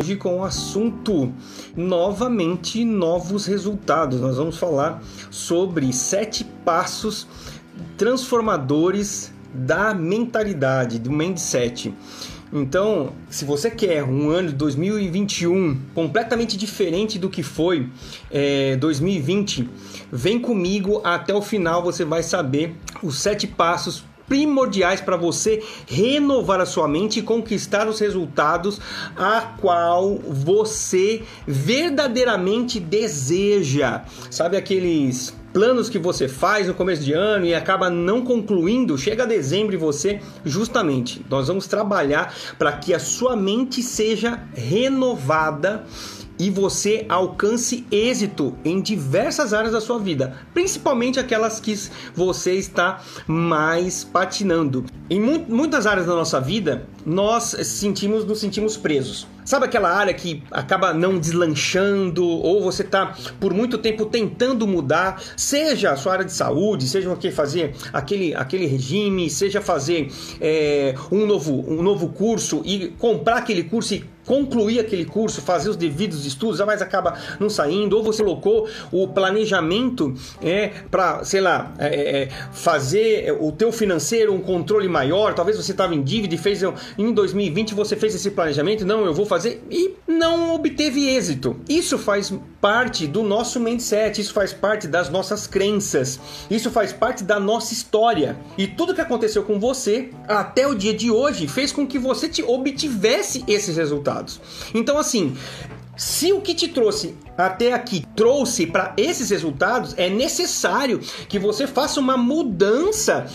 Hoje com o assunto novamente novos resultados. Nós vamos falar sobre sete passos transformadores da mentalidade, do mindset. Então, se você quer um ano de 2021 completamente diferente do que foi é, 2020, vem comigo até o final. Você vai saber os sete passos primordiais para você renovar a sua mente e conquistar os resultados a qual você verdadeiramente deseja. Sabe aqueles planos que você faz no começo de ano e acaba não concluindo, chega dezembro e você, justamente, nós vamos trabalhar para que a sua mente seja renovada e você alcance êxito em diversas áreas da sua vida, principalmente aquelas que você está mais patinando. Em mu muitas áreas da nossa vida, nós sentimos nos sentimos presos. Sabe aquela área que acaba não deslanchando ou você está por muito tempo tentando mudar, seja a sua área de saúde, seja o que fazer aquele, aquele regime, seja fazer é, um, novo, um novo curso e comprar aquele curso e concluir aquele curso, fazer os devidos estudos, mas acaba não saindo, ou você colocou o planejamento é, para, sei lá, é, é, é fazer o teu financeiro um controle maior, talvez você estava em dívida e fez em 2020 você fez esse planejamento, não, eu vou fazer e não obteve êxito. Isso faz parte do nosso mindset, isso faz parte das nossas crenças, isso faz parte da nossa história. E tudo que aconteceu com você até o dia de hoje fez com que você te obtivesse esses resultados. Então, assim, se o que te trouxe até aqui trouxe para esses resultados, é necessário que você faça uma mudança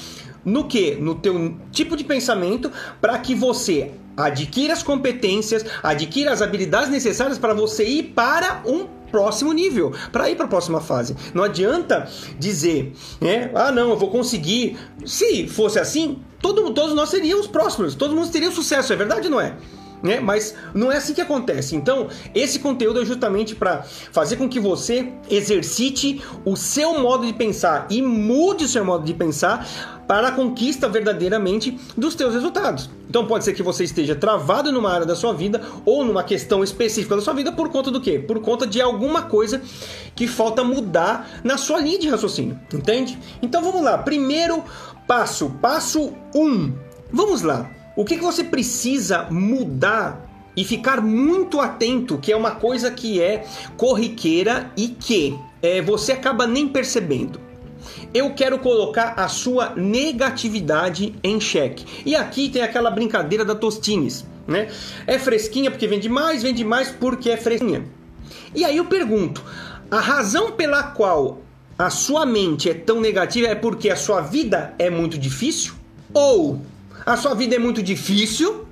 no que? No teu tipo de pensamento para que você adquira as competências, adquira as habilidades necessárias para você ir para um próximo nível, para ir para a próxima fase. Não adianta dizer, né? Ah, não, eu vou conseguir. Se fosse assim, todo, todos nós seríamos próximos, todo mundo teria sucesso, é verdade, não é? Né? Mas não é assim que acontece. Então, esse conteúdo é justamente para fazer com que você exercite o seu modo de pensar e mude o seu modo de pensar para a conquista verdadeiramente dos teus resultados. Então pode ser que você esteja travado numa área da sua vida ou numa questão específica da sua vida por conta do quê? Por conta de alguma coisa que falta mudar na sua linha de raciocínio, entende? Então vamos lá. Primeiro passo, passo 1. Um. Vamos lá. O que, que você precisa mudar e ficar muito atento, que é uma coisa que é corriqueira e que é, você acaba nem percebendo. Eu quero colocar a sua negatividade em xeque. E aqui tem aquela brincadeira da Tostines, né? É fresquinha porque vende mais, vende mais porque é fresquinha. E aí eu pergunto, a razão pela qual a sua mente é tão negativa é porque a sua vida é muito difícil? Ou a sua vida é muito difícil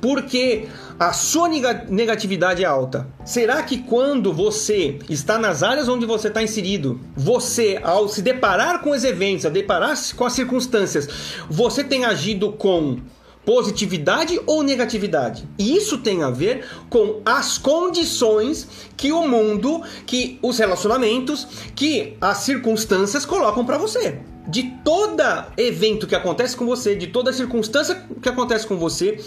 porque a sua negatividade é alta. Será que quando você está nas áreas onde você está inserido, você, ao se deparar com os eventos, a deparar-se com as circunstâncias, você tem agido com positividade ou negatividade? E isso tem a ver com as condições que o mundo, que os relacionamentos, que as circunstâncias colocam para você de todo evento que acontece com você, de toda circunstância que acontece com você,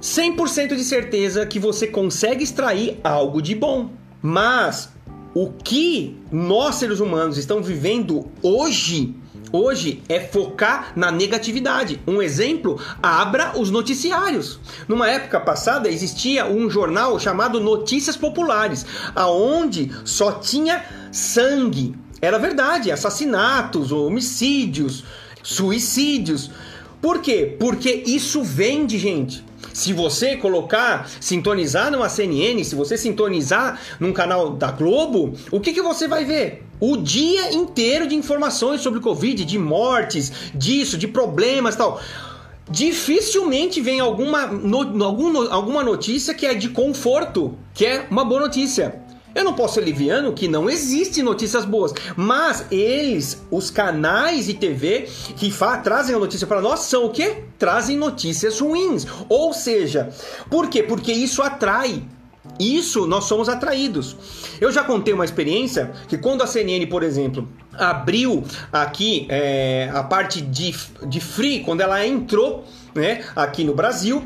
100% de certeza que você consegue extrair algo de bom. Mas o que nós seres humanos estamos vivendo hoje, hoje é focar na negatividade. Um exemplo, abra os noticiários. Numa época passada existia um jornal chamado Notícias Populares, aonde só tinha sangue, era verdade, assassinatos, homicídios, suicídios. Por quê? Porque isso vende, gente. Se você colocar, sintonizar numa CNN, se você sintonizar num canal da Globo, o que, que você vai ver? O dia inteiro de informações sobre Covid, de mortes, disso, de problemas tal. Dificilmente vem alguma, no, algum, alguma notícia que é de conforto, que é uma boa notícia. Eu não posso ser liviano que não existe notícias boas, mas eles, os canais de TV que trazem a notícia para nós são o quê? Trazem notícias ruins. Ou seja, por quê? Porque isso atrai isso nós somos atraídos. Eu já contei uma experiência que quando a CNN, por exemplo, abriu aqui é, a parte de, de free, quando ela entrou né, aqui no Brasil,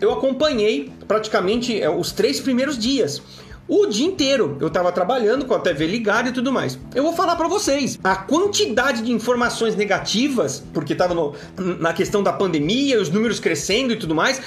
eu acompanhei praticamente é, os três primeiros dias. O dia inteiro eu estava trabalhando com a TV ligada e tudo mais. Eu vou falar para vocês a quantidade de informações negativas, porque estava na questão da pandemia, os números crescendo e tudo mais.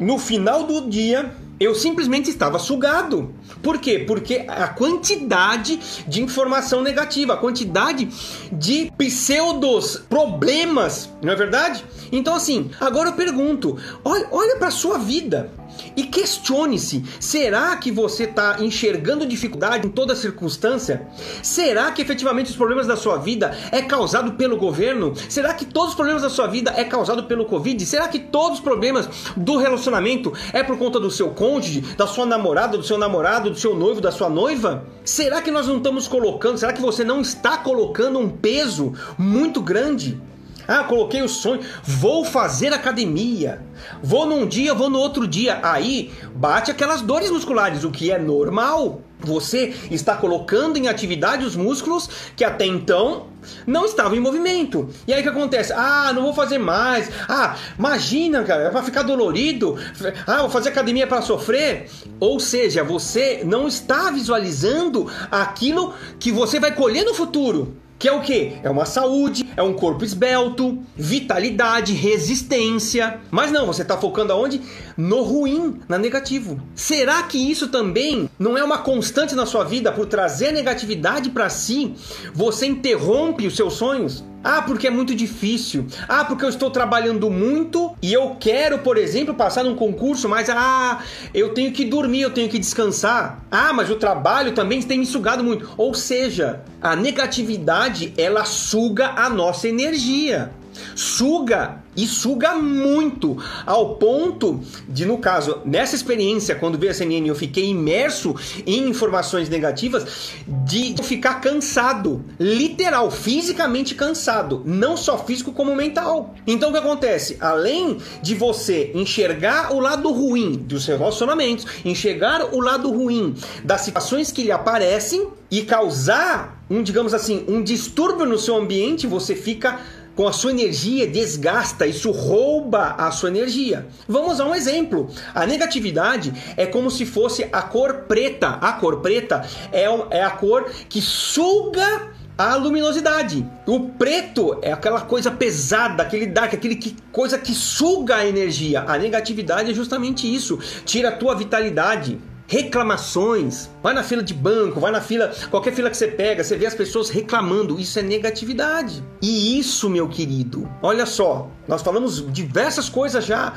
No final do dia, eu simplesmente estava sugado. Por quê? Porque a quantidade de informação negativa, a quantidade de pseudos problemas, não é verdade? Então, assim, agora eu pergunto: olha, olha para sua vida. E questione-se: será que você está enxergando dificuldade em toda circunstância? Será que efetivamente os problemas da sua vida é causado pelo governo? Será que todos os problemas da sua vida é causado pelo Covid? Será que todos os problemas do relacionamento é por conta do seu cônjuge, da sua namorada, do seu namorado, do seu noivo, da sua noiva? Será que nós não estamos colocando, será que você não está colocando um peso muito grande ah, coloquei o sonho, vou fazer academia. Vou num dia, vou no outro dia. Aí bate aquelas dores musculares, o que é normal. Você está colocando em atividade os músculos que até então não estavam em movimento. E aí o que acontece? Ah, não vou fazer mais. Ah, imagina, cara, é para ficar dolorido. Ah, vou fazer academia para sofrer. Ou seja, você não está visualizando aquilo que você vai colher no futuro. Que é o que? É uma saúde, é um corpo esbelto, vitalidade, resistência. Mas não, você está focando aonde? No ruim, na negativo. Será que isso também não é uma constante na sua vida por trazer negatividade para si? Você interrompe os seus sonhos? Ah, porque é muito difícil. Ah, porque eu estou trabalhando muito e eu quero, por exemplo, passar num concurso, mas ah, eu tenho que dormir, eu tenho que descansar. Ah, mas o trabalho também tem me sugado muito. Ou seja, a negatividade ela suga a nossa energia suga e suga muito, ao ponto de, no caso, nessa experiência, quando veio a CNN, eu fiquei imerso em informações negativas, de ficar cansado, literal, fisicamente cansado, não só físico como mental. Então o que acontece? Além de você enxergar o lado ruim dos seus relacionamentos, enxergar o lado ruim das situações que lhe aparecem e causar um, digamos assim, um distúrbio no seu ambiente, você fica com a sua energia, desgasta, isso rouba a sua energia. Vamos a um exemplo. A negatividade é como se fosse a cor preta. A cor preta é, é a cor que suga a luminosidade. O preto é aquela coisa pesada, aquele dark, aquele que, coisa que suga a energia. A negatividade é justamente isso, tira a tua vitalidade reclamações. Vai na fila de banco, vai na fila, qualquer fila que você pega, você vê as pessoas reclamando. Isso é negatividade. E isso, meu querido, olha só, nós falamos diversas coisas já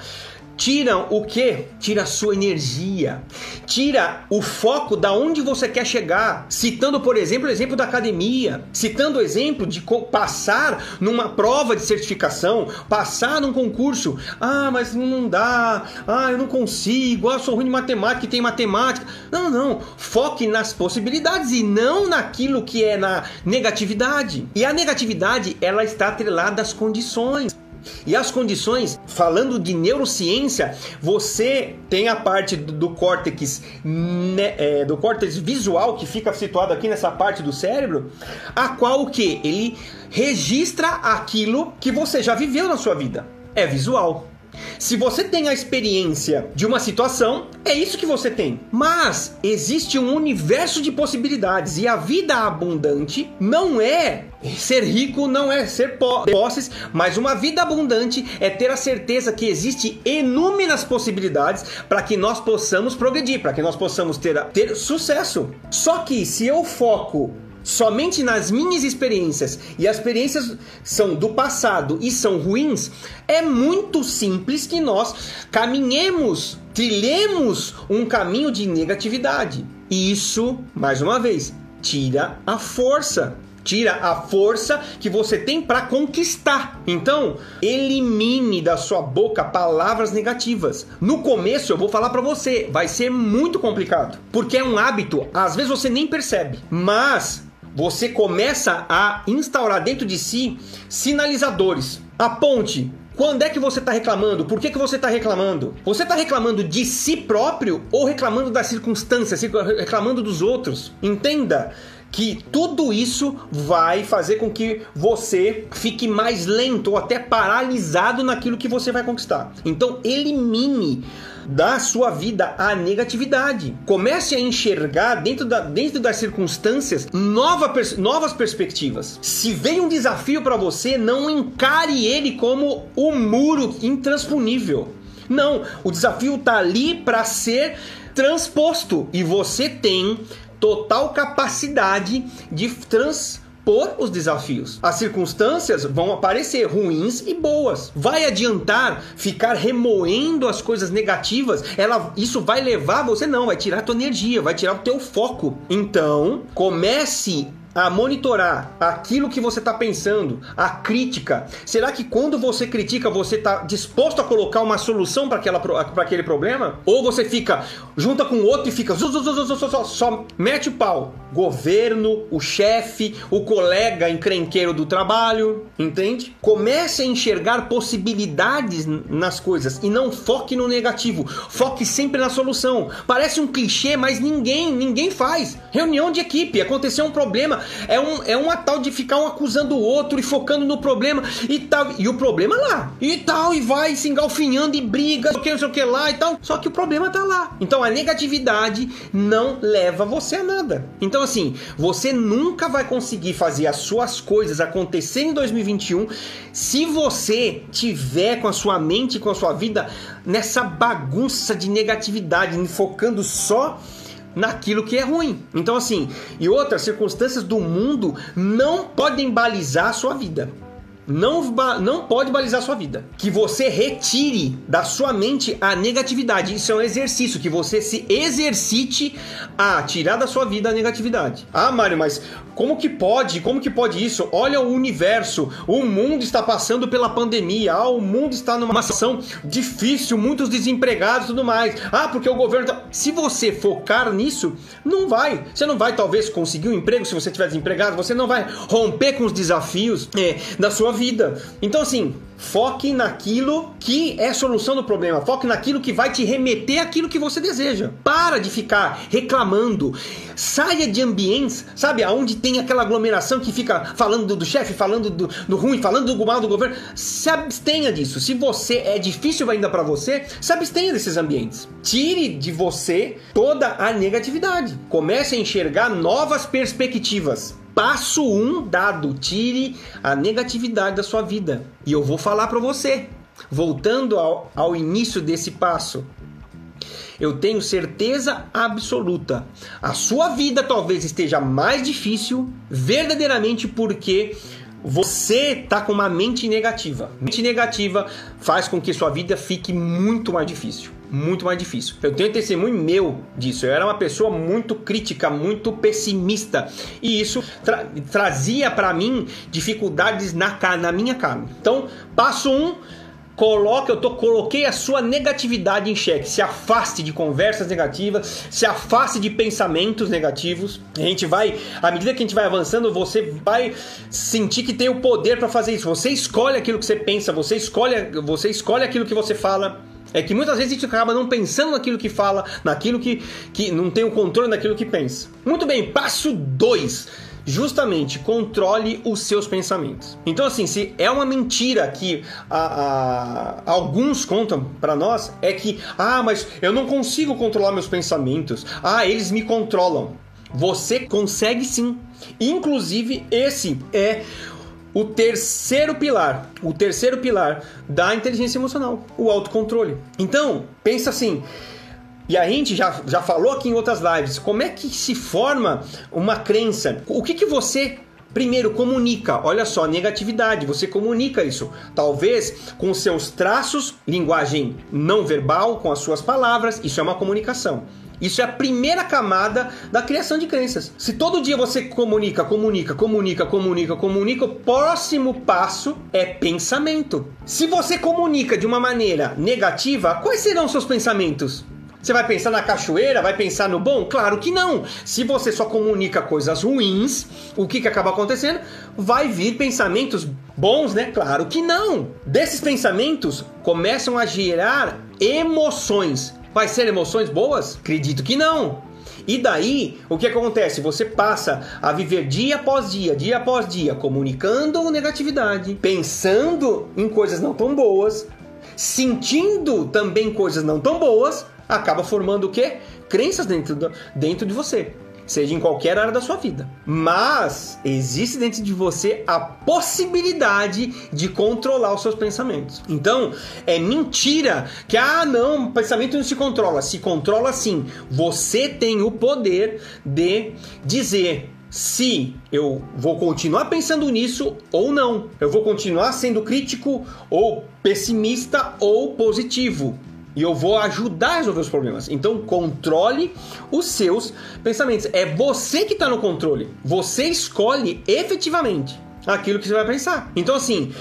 tiram o que? Tira a sua energia, tira o foco da onde você quer chegar. Citando, por exemplo, o exemplo da academia, citando o exemplo de passar numa prova de certificação, passar num concurso. Ah, mas não dá. Ah, eu não consigo. Ah, sou ruim de matemática e tem matemática. Não, não. Foque nas possibilidades e não naquilo que é na negatividade. E a negatividade, ela está atrelada às condições. E as condições, falando de neurociência, você tem a parte do, córtex, né, é, do córtex visual que fica situado aqui nessa parte do cérebro, a qual o que ele registra aquilo que você já viveu na sua vida. É visual. Se você tem a experiência de uma situação, é isso que você tem. Mas existe um universo de possibilidades e a vida abundante não é ser rico, não é ser posses, mas uma vida abundante é ter a certeza que existe inúmeras possibilidades para que nós possamos progredir, para que nós possamos ter, ter sucesso. Só que se eu foco somente nas minhas experiências e as experiências são do passado e são ruins, é muito simples que nós caminhemos, trilhemos um caminho de negatividade. E isso, mais uma vez, tira a força. Tira a força que você tem para conquistar. Então, elimine da sua boca palavras negativas. No começo, eu vou falar para você, vai ser muito complicado, porque é um hábito, às vezes você nem percebe, mas você começa a instaurar dentro de si sinalizadores. Aponte quando é que você está reclamando? Por que, que você está reclamando? Você está reclamando de si próprio ou reclamando das circunstâncias, reclamando dos outros? Entenda que tudo isso vai fazer com que você fique mais lento ou até paralisado naquilo que você vai conquistar. Então, elimine da sua vida a negatividade. Comece a enxergar dentro, da, dentro das circunstâncias nova, novas perspectivas. Se vem um desafio para você, não encare ele como um muro intransponível. Não, o desafio está ali para ser transposto e você tem total capacidade de transpor os desafios. As circunstâncias vão aparecer ruins e boas. Vai adiantar ficar remoendo as coisas negativas? Ela, isso vai levar você não, vai tirar a tua energia, vai tirar o teu foco. Então, comece a monitorar aquilo que você está pensando, a crítica. Será que quando você critica, você está disposto a colocar uma solução para aquele problema? Ou você fica, junta com outro e fica só, só, só mete o pau? Governo, o chefe, o colega encrenqueiro do trabalho, entende? Comece a enxergar possibilidades nas coisas e não foque no negativo. Foque sempre na solução. Parece um clichê, mas ninguém, ninguém faz. Reunião de equipe, aconteceu um problema, é, um, é uma tal de ficar um acusando o outro e focando no problema e tal. E o problema lá. E tal, e vai se engalfinhando e briga, não sei o que, sei o que lá e tal. Só que o problema tá lá. Então a negatividade não leva você a nada. Então, assim, você nunca vai conseguir fazer as suas coisas acontecerem em 2021 se você tiver com a sua mente, com a sua vida nessa bagunça de negatividade, focando só naquilo que é ruim. Então, assim, e outras circunstâncias do mundo não podem balizar a sua vida não, não pode balizar sua vida. Que você retire da sua mente a negatividade. Isso é um exercício, que você se exercite a tirar da sua vida a negatividade. Ah, Mário, mas como que pode? Como que pode isso? Olha o universo, o mundo está passando pela pandemia, ah, o mundo está numa situação difícil, muitos desempregados e tudo mais. Ah, porque o governo tá... Se você focar nisso, não vai. Você não vai talvez conseguir um emprego se você estiver desempregado, você não vai romper com os desafios é, da sua vida. Então assim, Foque naquilo que é solução do problema. Foque naquilo que vai te remeter aquilo que você deseja. Para de ficar reclamando. Saia de ambientes, sabe, aonde tem aquela aglomeração que fica falando do chefe, falando do, do, ruim, falando do mal do governo. Se abstenha disso. Se você é difícil ainda para você, se abstenha desses ambientes. Tire de você toda a negatividade. Comece a enxergar novas perspectivas. Passo 1 um dado, tire a negatividade da sua vida. E eu vou falar para você, voltando ao, ao início desse passo. Eu tenho certeza absoluta. A sua vida talvez esteja mais difícil, verdadeiramente porque você tá com uma mente negativa. Mente negativa faz com que sua vida fique muito mais difícil muito mais difícil. Eu tenho testemunho meu disso. Eu era uma pessoa muito crítica, muito pessimista. E isso tra trazia para mim dificuldades na, na minha carne. Então, passo um. Coloque, eu tô, coloquei a sua negatividade em xeque. Se afaste de conversas negativas, se afaste de pensamentos negativos. A gente vai, à medida que a gente vai avançando, você vai sentir que tem o poder para fazer isso. Você escolhe aquilo que você pensa, você escolhe, você escolhe aquilo que você fala. É que muitas vezes a gente acaba não pensando naquilo que fala, naquilo que, que não tem o controle daquilo que pensa. Muito bem, passo 2 justamente controle os seus pensamentos. Então, assim, se é uma mentira que a, a, alguns contam para nós, é que, ah, mas eu não consigo controlar meus pensamentos, ah, eles me controlam. Você consegue sim. Inclusive, esse é o terceiro pilar, o terceiro pilar da inteligência emocional, o autocontrole. Então, pensa assim, e a gente já, já falou aqui em outras lives, como é que se forma uma crença? O que, que você Primeiro, comunica. Olha só, negatividade. Você comunica isso. Talvez com seus traços, linguagem não verbal, com as suas palavras. Isso é uma comunicação. Isso é a primeira camada da criação de crenças. Se todo dia você comunica, comunica, comunica, comunica, comunica, o próximo passo é pensamento. Se você comunica de uma maneira negativa, quais serão seus pensamentos? Você vai pensar na cachoeira? Vai pensar no bom? Claro que não. Se você só comunica coisas ruins, o que, que acaba acontecendo? Vai vir pensamentos bons, né? Claro que não. Desses pensamentos começam a gerar emoções. Vai ser emoções boas? Acredito que não. E daí, o que acontece? Você passa a viver dia após dia, dia após dia, comunicando negatividade, pensando em coisas não tão boas, sentindo também coisas não tão boas, acaba formando o quê? Crenças dentro, do, dentro de você seja em qualquer área da sua vida. Mas existe dentro de você a possibilidade de controlar os seus pensamentos. Então, é mentira que ah, não, pensamento não se controla. Se controla sim. Você tem o poder de dizer se eu vou continuar pensando nisso ou não. Eu vou continuar sendo crítico ou pessimista ou positivo e eu vou ajudar a resolver os problemas. Então, controle os seus pensamentos. É você que está no controle. Você escolhe efetivamente aquilo que você vai pensar. Então, assim,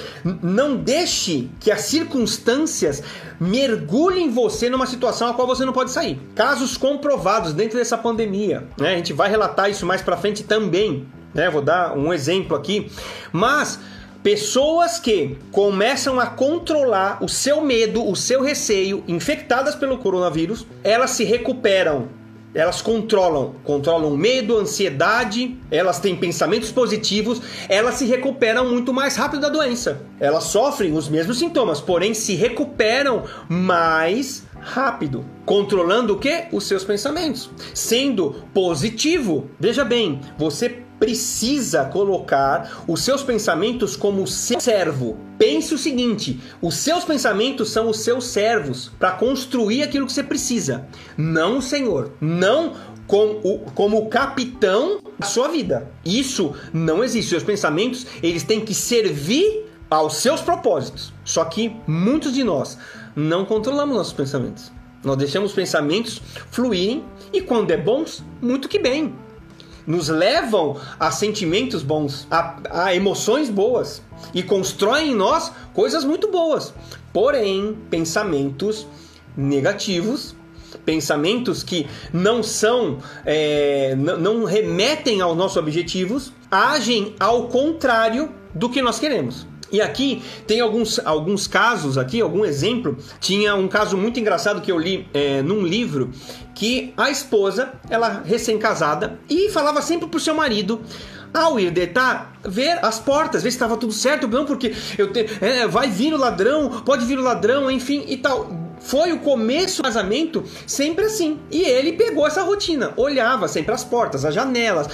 não deixe que as circunstâncias mergulhem você numa situação a qual você não pode sair. Casos comprovados dentro dessa pandemia, né? A gente vai relatar isso mais para frente também, né? Vou dar um exemplo aqui, mas Pessoas que começam a controlar o seu medo, o seu receio, infectadas pelo coronavírus, elas se recuperam. Elas controlam, controlam medo, ansiedade, elas têm pensamentos positivos, elas se recuperam muito mais rápido da doença. Elas sofrem os mesmos sintomas, porém se recuperam mais rápido, controlando o que? Os seus pensamentos, sendo positivo. Veja bem, você precisa colocar os seus pensamentos como seu servo. Pense o seguinte: os seus pensamentos são os seus servos para construir aquilo que você precisa, não o Senhor, não como o, como o capitão da sua vida. Isso não existe. Seus pensamentos eles têm que servir aos seus propósitos. Só que muitos de nós não controlamos nossos pensamentos. Nós deixamos os pensamentos fluírem e quando é bons, muito que bem nos levam a sentimentos bons, a, a emoções boas e constroem em nós coisas muito boas. Porém, pensamentos negativos pensamentos que não são, é, não remetem aos nossos objetivos, agem ao contrário do que nós queremos. E aqui tem alguns, alguns casos, aqui algum exemplo. Tinha um caso muito engraçado que eu li é, num livro que a esposa, ela recém-casada, e falava sempre pro seu marido ao ir deitar, ver as portas, ver se estava tudo certo, não, porque eu te, é, vai vir o ladrão, pode vir o ladrão, enfim e tal foi o começo do casamento sempre assim. E ele pegou essa rotina, olhava sempre as portas, as janelas,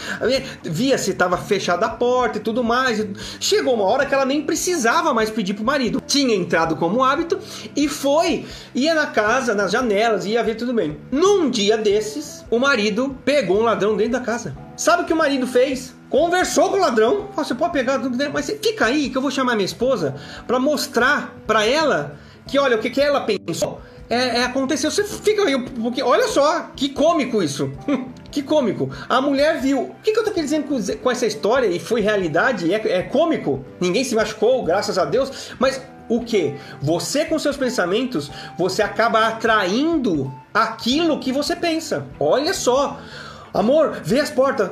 via se estava fechada a porta e tudo mais. Chegou uma hora que ela nem precisava mais pedir pro marido. Tinha entrado como hábito e foi, ia na casa, nas janelas, ia ver tudo bem. Num dia desses, o marido pegou um ladrão dentro da casa. Sabe o que o marido fez? Conversou com o ladrão. Você pode pegar tudo, mas fica aí que eu vou chamar minha esposa para mostrar para ela que olha, o que, que ela pensou é, é, aconteceu. Você fica aí, porque olha só, que cômico isso. que cômico. A mulher viu. O que, que eu tô querendo dizer com essa história e foi realidade? É, é cômico. Ninguém se machucou, graças a Deus. Mas o que? Você com seus pensamentos, você acaba atraindo aquilo que você pensa. Olha só. Amor, vê as portas.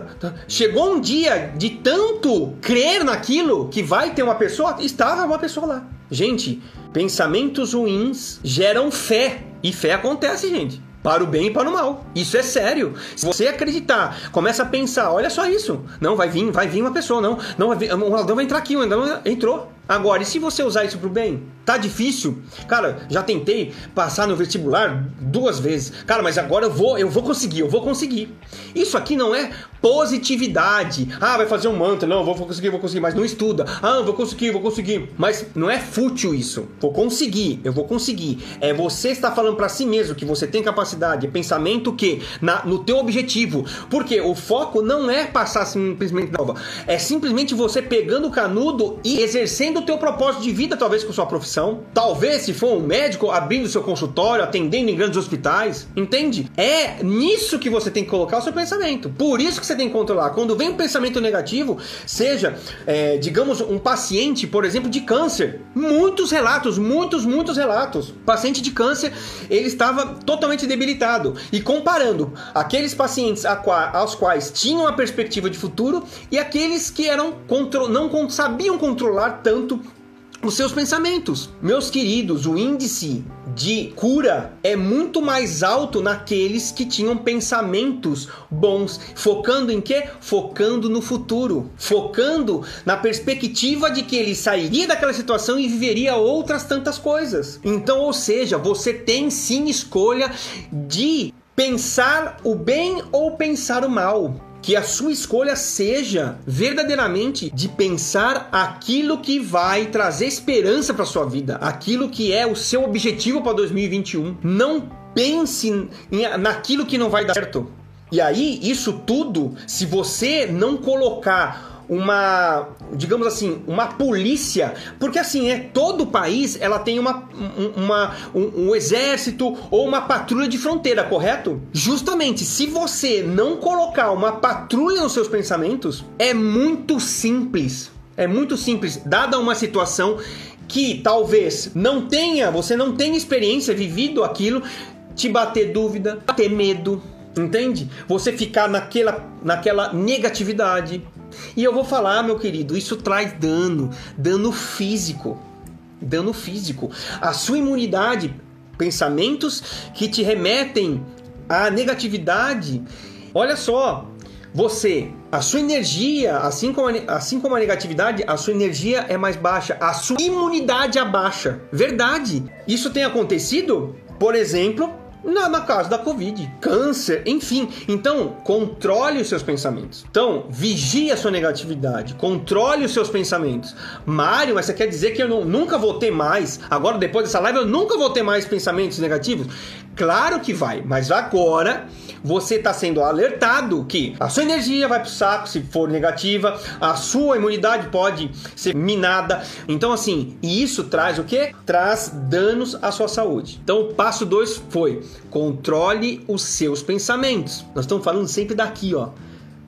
Chegou um dia de tanto crer naquilo que vai ter uma pessoa, estava uma pessoa lá. Gente, pensamentos ruins geram fé. E fé acontece, gente. Para o bem e para o mal. Isso é sério. Se você acreditar, começa a pensar, olha só isso. Não, vai vir, vai vir uma pessoa, não. Não vai vir, um ladrão vai entrar aqui, ladrão entrou. Agora, e se você usar isso pro bem? Tá difícil? Cara, já tentei passar no vestibular duas vezes. Cara, mas agora eu vou, eu vou conseguir, eu vou conseguir. Isso aqui não é positividade. Ah, vai fazer um mantra, não, vou conseguir, vou conseguir, mas não estuda. Ah, vou conseguir, vou conseguir. Mas não é fútil isso. Vou conseguir, eu vou conseguir. É você estar falando para si mesmo que você tem capacidade, pensamento que na, no teu objetivo. Porque o foco não é passar simplesmente nova, é simplesmente você pegando o canudo e exercendo teu propósito de vida, talvez com sua profissão. Talvez se for um médico abrindo seu consultório, atendendo em grandes hospitais, entende? É nisso que você tem que colocar o seu pensamento. Por isso que você tem que controlar. Quando vem um pensamento negativo, seja, é, digamos, um paciente, por exemplo, de câncer. Muitos relatos, muitos, muitos relatos. Paciente de câncer, ele estava totalmente debilitado. E comparando aqueles pacientes aos quais tinham a perspectiva de futuro e aqueles que eram não sabiam controlar tanto os seus pensamentos. Meus queridos, o índice de cura é muito mais alto naqueles que tinham pensamentos bons, focando em quê? Focando no futuro, focando na perspectiva de que ele sairia daquela situação e viveria outras tantas coisas. Então, ou seja, você tem sim escolha de pensar o bem ou pensar o mal que a sua escolha seja verdadeiramente de pensar aquilo que vai trazer esperança para sua vida, aquilo que é o seu objetivo para 2021. Não pense naquilo que não vai dar certo. E aí, isso tudo, se você não colocar uma, digamos assim, uma polícia, porque assim, é todo o país, ela tem uma, uma um, um, exército ou uma patrulha de fronteira, correto? Justamente, se você não colocar uma patrulha nos seus pensamentos, é muito simples. É muito simples, dada uma situação que talvez não tenha, você não tenha experiência, vivido aquilo, te bater dúvida, ter medo, entende? Você ficar naquela, naquela negatividade, e eu vou falar, meu querido, isso traz dano, dano físico. Dano físico. A sua imunidade, pensamentos que te remetem à negatividade. Olha só, você, a sua energia, assim como, a, assim como a negatividade, a sua energia é mais baixa, a sua imunidade abaixa. Verdade. Isso tem acontecido, por exemplo, na, na casa da Covid, câncer, enfim. Então, controle os seus pensamentos. Então, vigie a sua negatividade, controle os seus pensamentos. Mário, mas você quer dizer que eu não, nunca vou ter mais, agora depois dessa live, eu nunca vou ter mais pensamentos negativos? Claro que vai, mas agora você está sendo alertado que a sua energia vai para o saco se for negativa, a sua imunidade pode ser minada. Então, assim, e isso traz o que? Traz danos à sua saúde. Então, o passo 2 foi controle os seus pensamentos. Nós estamos falando sempre daqui, ó.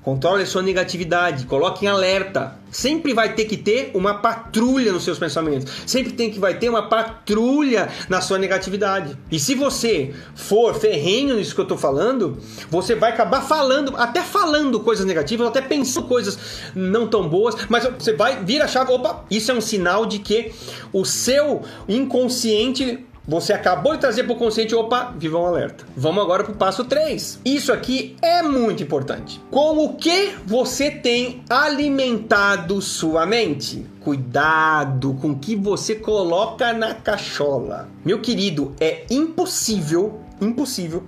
Controle a sua negatividade, coloque em alerta. Sempre vai ter que ter uma patrulha nos seus pensamentos. Sempre tem que vai ter uma patrulha na sua negatividade. E se você for ferrenho nisso que eu estou falando, você vai acabar falando, até falando coisas negativas, até pensando coisas não tão boas, mas você vai vir a chave, opa, isso é um sinal de que o seu inconsciente você acabou de trazer para o consciente, opa, viva um alerta. Vamos agora para o passo 3. Isso aqui é muito importante. Com o que você tem alimentado sua mente? Cuidado com o que você coloca na cachola. Meu querido, é impossível, impossível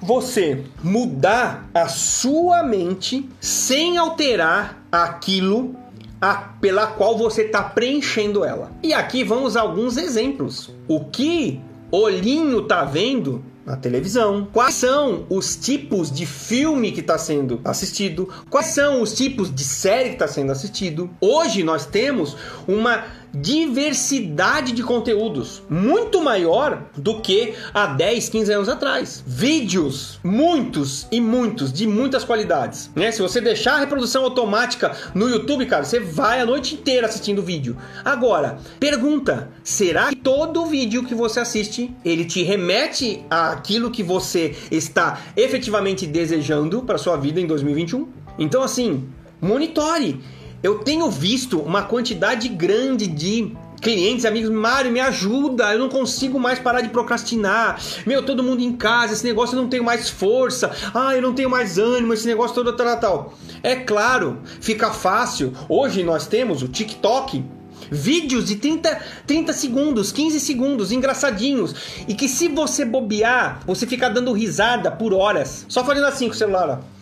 você mudar a sua mente sem alterar aquilo a, pela qual você está preenchendo ela. E aqui vamos a alguns exemplos. O que olhinho tá vendo na televisão? Quais são os tipos de filme que está sendo assistido? Quais são os tipos de série que está sendo assistido? Hoje nós temos uma diversidade de conteúdos muito maior do que há 10, 15 anos atrás. Vídeos, muitos e muitos, de muitas qualidades. Né? Se você deixar a reprodução automática no YouTube, cara, você vai a noite inteira assistindo vídeo. Agora, pergunta: será que todo vídeo que você assiste ele te remete àquilo que você está efetivamente desejando para sua vida em 2021? Então, assim, monitore eu tenho visto uma quantidade grande de clientes, amigos, Mário, me ajuda, eu não consigo mais parar de procrastinar. Meu, todo mundo em casa, esse negócio eu não tenho mais força. Ah, eu não tenho mais ânimo, esse negócio todo tal, tal. É claro, fica fácil. Hoje nós temos o TikTok, vídeos de 30, 30 segundos, 15 segundos, engraçadinhos. E que se você bobear, você fica dando risada por horas. Só fazendo assim com o celular, ó.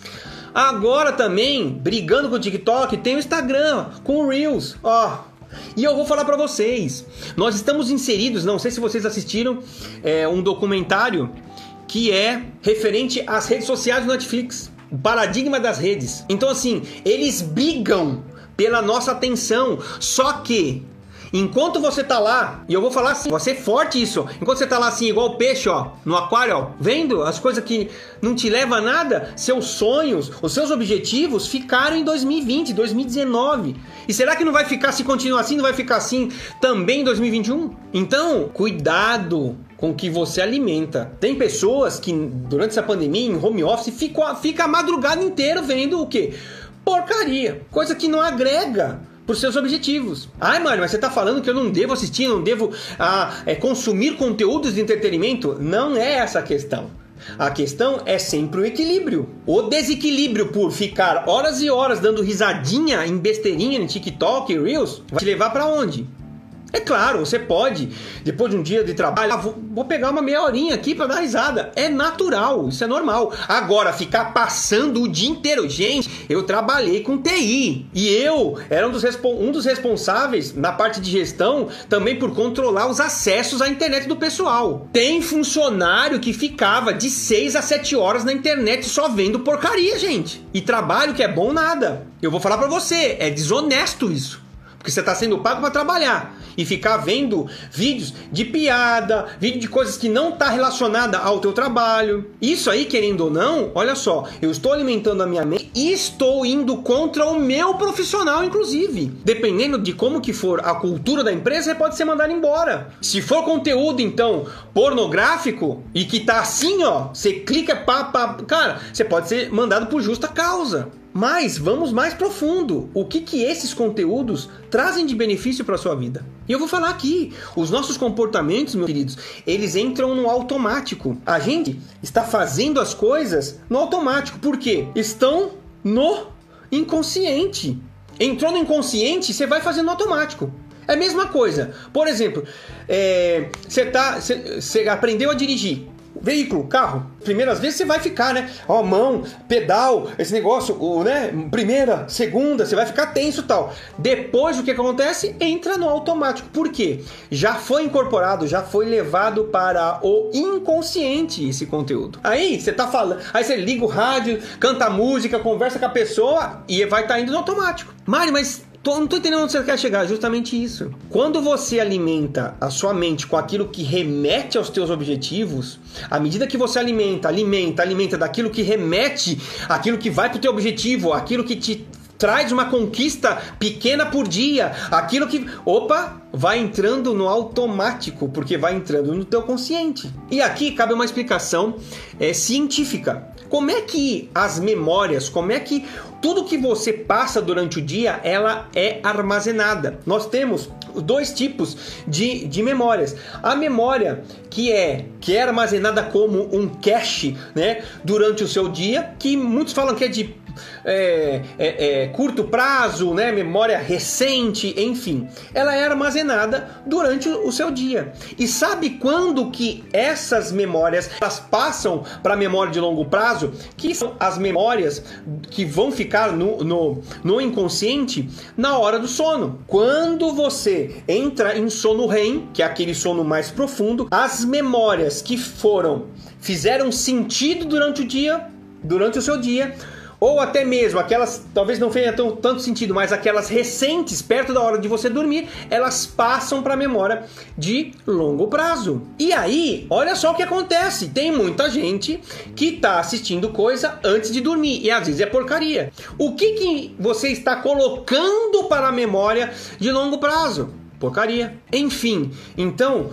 Agora também, brigando com o TikTok, tem o Instagram com o Reels. Ó, e eu vou falar para vocês, nós estamos inseridos, não sei se vocês assistiram é, um documentário que é referente às redes sociais do Netflix, o paradigma das redes. Então assim, eles brigam pela nossa atenção, só que Enquanto você tá lá, e eu vou falar assim, você é forte isso. Enquanto você tá lá assim, igual o peixe, ó, no aquário, ó, vendo as coisas que não te levam a nada, seus sonhos, os seus objetivos ficaram em 2020, 2019. E será que não vai ficar, se continuar assim, não vai ficar assim também em 2021? Então, cuidado com que você alimenta. Tem pessoas que durante essa pandemia, em home office, ficam fica a madrugada inteira vendo o quê? Porcaria, coisa que não agrega os seus objetivos. Ai, mano, mas você está falando que eu não devo assistir, não devo ah, é, consumir conteúdos de entretenimento? Não é essa a questão. A questão é sempre o equilíbrio. O desequilíbrio por ficar horas e horas dando risadinha em besteirinha no TikTok e Reels vai te levar para onde? É claro, você pode, depois de um dia de trabalho, ah, vou, pegar uma meia horinha aqui para dar risada. É natural, isso é normal. Agora, ficar passando o dia inteiro. Gente, eu trabalhei com TI e eu era um dos, um dos responsáveis na parte de gestão também por controlar os acessos à internet do pessoal. Tem funcionário que ficava de 6 a 7 horas na internet só vendo porcaria, gente. E trabalho que é bom nada. Eu vou falar para você, é desonesto isso. Porque você está sendo pago para trabalhar e ficar vendo vídeos de piada, vídeo de coisas que não está relacionada ao teu trabalho. Isso aí, querendo ou não, olha só, eu estou alimentando a minha mente e estou indo contra o meu profissional, inclusive. Dependendo de como que for a cultura da empresa, você pode ser mandado embora. Se for conteúdo, então, pornográfico e que tá assim, ó, você clica, pá, pá, cara, você pode ser mandado por justa causa. Mas vamos mais profundo. O que, que esses conteúdos trazem de benefício para a sua vida? E eu vou falar aqui. Os nossos comportamentos, meus queridos, eles entram no automático. A gente está fazendo as coisas no automático. Por quê? Estão no inconsciente. Entrou no inconsciente, você vai fazendo no automático. É a mesma coisa. Por exemplo, é, você, tá, aprendeu a dirigir veículo, carro, primeiras vezes você vai ficar, né? Ó, mão, pedal, esse negócio, o, né? Primeira, segunda, você vai ficar tenso tal. Depois o que acontece? Entra no automático. Por quê? Já foi incorporado, já foi levado para o inconsciente esse conteúdo. Aí você tá falando, aí você liga o rádio, canta música, conversa com a pessoa e vai estar tá indo no automático. Mário, mas Tô, não tô entendendo onde você quer chegar, justamente isso. Quando você alimenta a sua mente com aquilo que remete aos teus objetivos, à medida que você alimenta, alimenta, alimenta daquilo que remete, aquilo que vai pro teu objetivo, aquilo que te traz uma conquista pequena por dia, aquilo que, opa, vai entrando no automático, porque vai entrando no teu consciente. E aqui cabe uma explicação é, científica. Como é que as memórias, como é que tudo que você passa durante o dia, ela é armazenada. Nós temos dois tipos de, de memórias. A memória que é que é armazenada como um cache, né, durante o seu dia, que muitos falam que é de é, é, é, curto prazo, né, memória recente, enfim, ela é armazenada durante o seu dia. E sabe quando que essas memórias elas passam para a memória de longo prazo, que são as memórias que vão ficar no, no, no inconsciente na hora do sono. Quando você entra em sono REM, que é aquele sono mais profundo, as memórias que foram fizeram sentido durante o dia, durante o seu dia, ou até mesmo aquelas, talvez não tenham tanto sentido, mas aquelas recentes, perto da hora de você dormir, elas passam para a memória de longo prazo. E aí, olha só o que acontece: tem muita gente que está assistindo coisa antes de dormir, e às vezes é porcaria. O que, que você está colocando para a memória de longo prazo? Porcaria. Enfim, então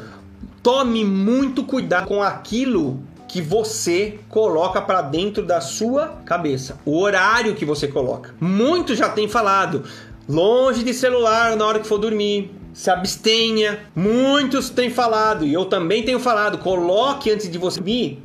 tome muito cuidado com aquilo que você coloca para dentro da sua cabeça, o horário que você coloca. Muitos já têm falado, longe de celular na hora que for dormir, se abstenha. Muitos têm falado, e eu também tenho falado, coloque antes de você dormir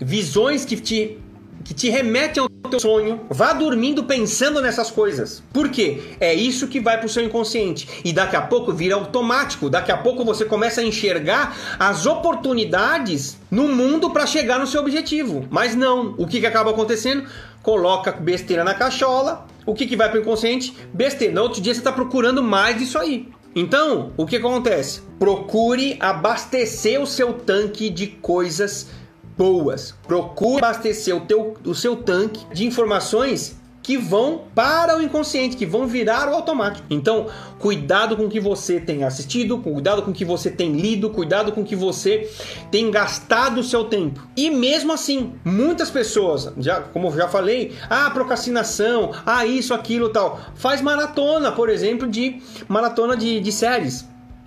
visões que te que te remete ao teu sonho. Vá dormindo pensando nessas coisas. Por quê? É isso que vai para o seu inconsciente. E daqui a pouco vira automático. Daqui a pouco você começa a enxergar as oportunidades no mundo para chegar no seu objetivo. Mas não. O que, que acaba acontecendo? Coloca besteira na cachola. O que, que vai o inconsciente? Besteira. No outro dia você está procurando mais disso aí. Então, o que acontece? Procure abastecer o seu tanque de coisas boas. Procure abastecer o, teu, o seu tanque de informações que vão para o inconsciente, que vão virar o automático. Então, cuidado com o que você tem assistido, cuidado com o que você tem lido, cuidado com o que você tem gastado o seu tempo. E mesmo assim, muitas pessoas, já como eu já falei, ah, procrastinação, ah, isso, aquilo, tal, faz maratona, por exemplo, de maratona de, de séries.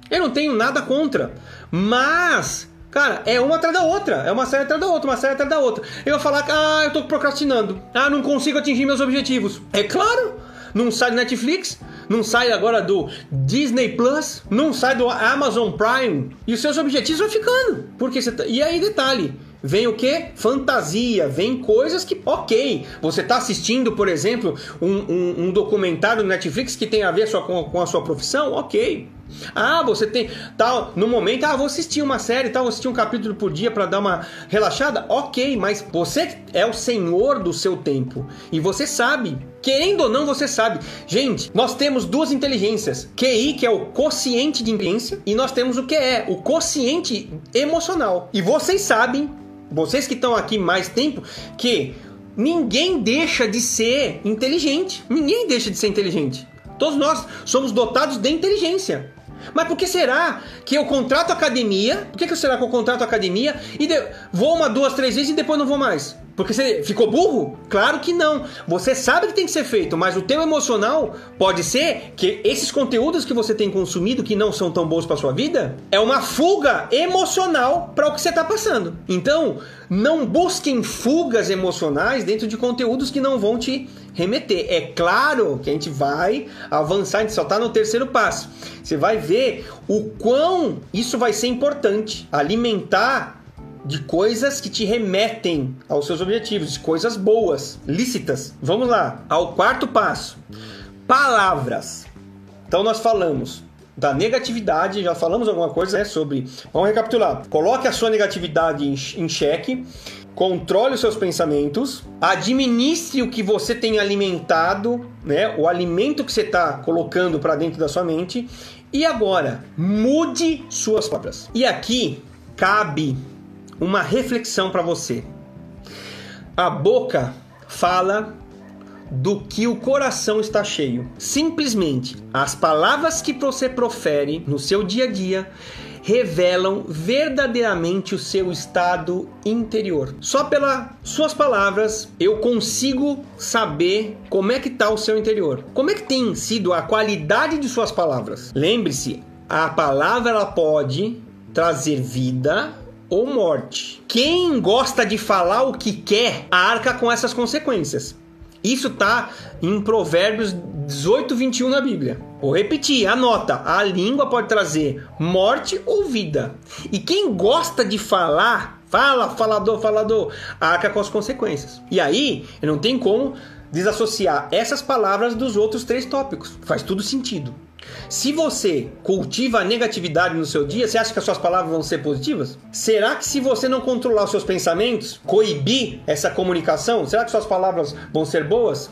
Eu não tenho nada contra, mas Cara, é uma atrás da outra. É uma série atrás da outra, uma série atrás da outra. Eu vou falar ah, eu tô procrastinando. Ah, não consigo atingir meus objetivos. É claro, não sai do Netflix, não sai agora do Disney Plus, não sai do Amazon Prime e os seus objetivos vão ficando. Porque você tá... E aí, detalhe. Vem o que? Fantasia, vem coisas que, ok, você está assistindo, por exemplo, um, um, um, documentário no Netflix que tem a ver sua, com, com a sua profissão, ok. Ah, você tem tal no momento, ah, vou assistir uma série, tal, vou assistir um capítulo por dia para dar uma relaxada. OK, mas você é o senhor do seu tempo e você sabe, querendo ou não, você sabe. Gente, nós temos duas inteligências: QI, que é o quociente de inteligência, e nós temos o que é o quociente emocional. E vocês sabem, vocês que estão aqui mais tempo, que ninguém deixa de ser inteligente. Ninguém deixa de ser inteligente. Todos nós somos dotados de inteligência. Mas por que será que eu contrato academia? Por que, que será que eu contrato academia e de... vou uma, duas, três vezes e depois não vou mais? Porque você ficou burro? Claro que não. Você sabe que tem que ser feito, mas o teu emocional pode ser que esses conteúdos que você tem consumido que não são tão bons para sua vida é uma fuga emocional para o que você está passando. Então, não busquem fugas emocionais dentro de conteúdos que não vão te remeter. É claro que a gente vai avançar, a gente só está no terceiro passo. Você vai ver o quão isso vai ser importante. Alimentar de coisas que te remetem aos seus objetivos, de coisas boas, lícitas. Vamos lá, ao quarto passo: palavras. Então nós falamos da negatividade, já falamos alguma coisa né, sobre. Vamos recapitular. Coloque a sua negatividade em, xeque, controle os seus pensamentos, administre o que você tem alimentado, né, o alimento que você está colocando para dentro da sua mente. E agora, mude suas palavras. E aqui cabe uma reflexão para você. A boca fala do que o coração está cheio. Simplesmente as palavras que você profere no seu dia a dia revelam verdadeiramente o seu estado interior. Só pelas suas palavras eu consigo saber como é que está o seu interior. Como é que tem sido a qualidade de suas palavras? Lembre-se, a palavra ela pode trazer vida ou morte. Quem gosta de falar o que quer, arca com essas consequências. Isso tá em Provérbios 18, 21 na Bíblia. Vou repetir, anota: a língua pode trazer morte ou vida. E quem gosta de falar, fala, falador, falador, arca com as consequências. E aí, não tem como desassociar essas palavras dos outros três tópicos. Faz tudo sentido. Se você cultiva a negatividade no seu dia, você acha que as suas palavras vão ser positivas? Será que se você não controlar os seus pensamentos, coibir essa comunicação, será que suas palavras vão ser boas?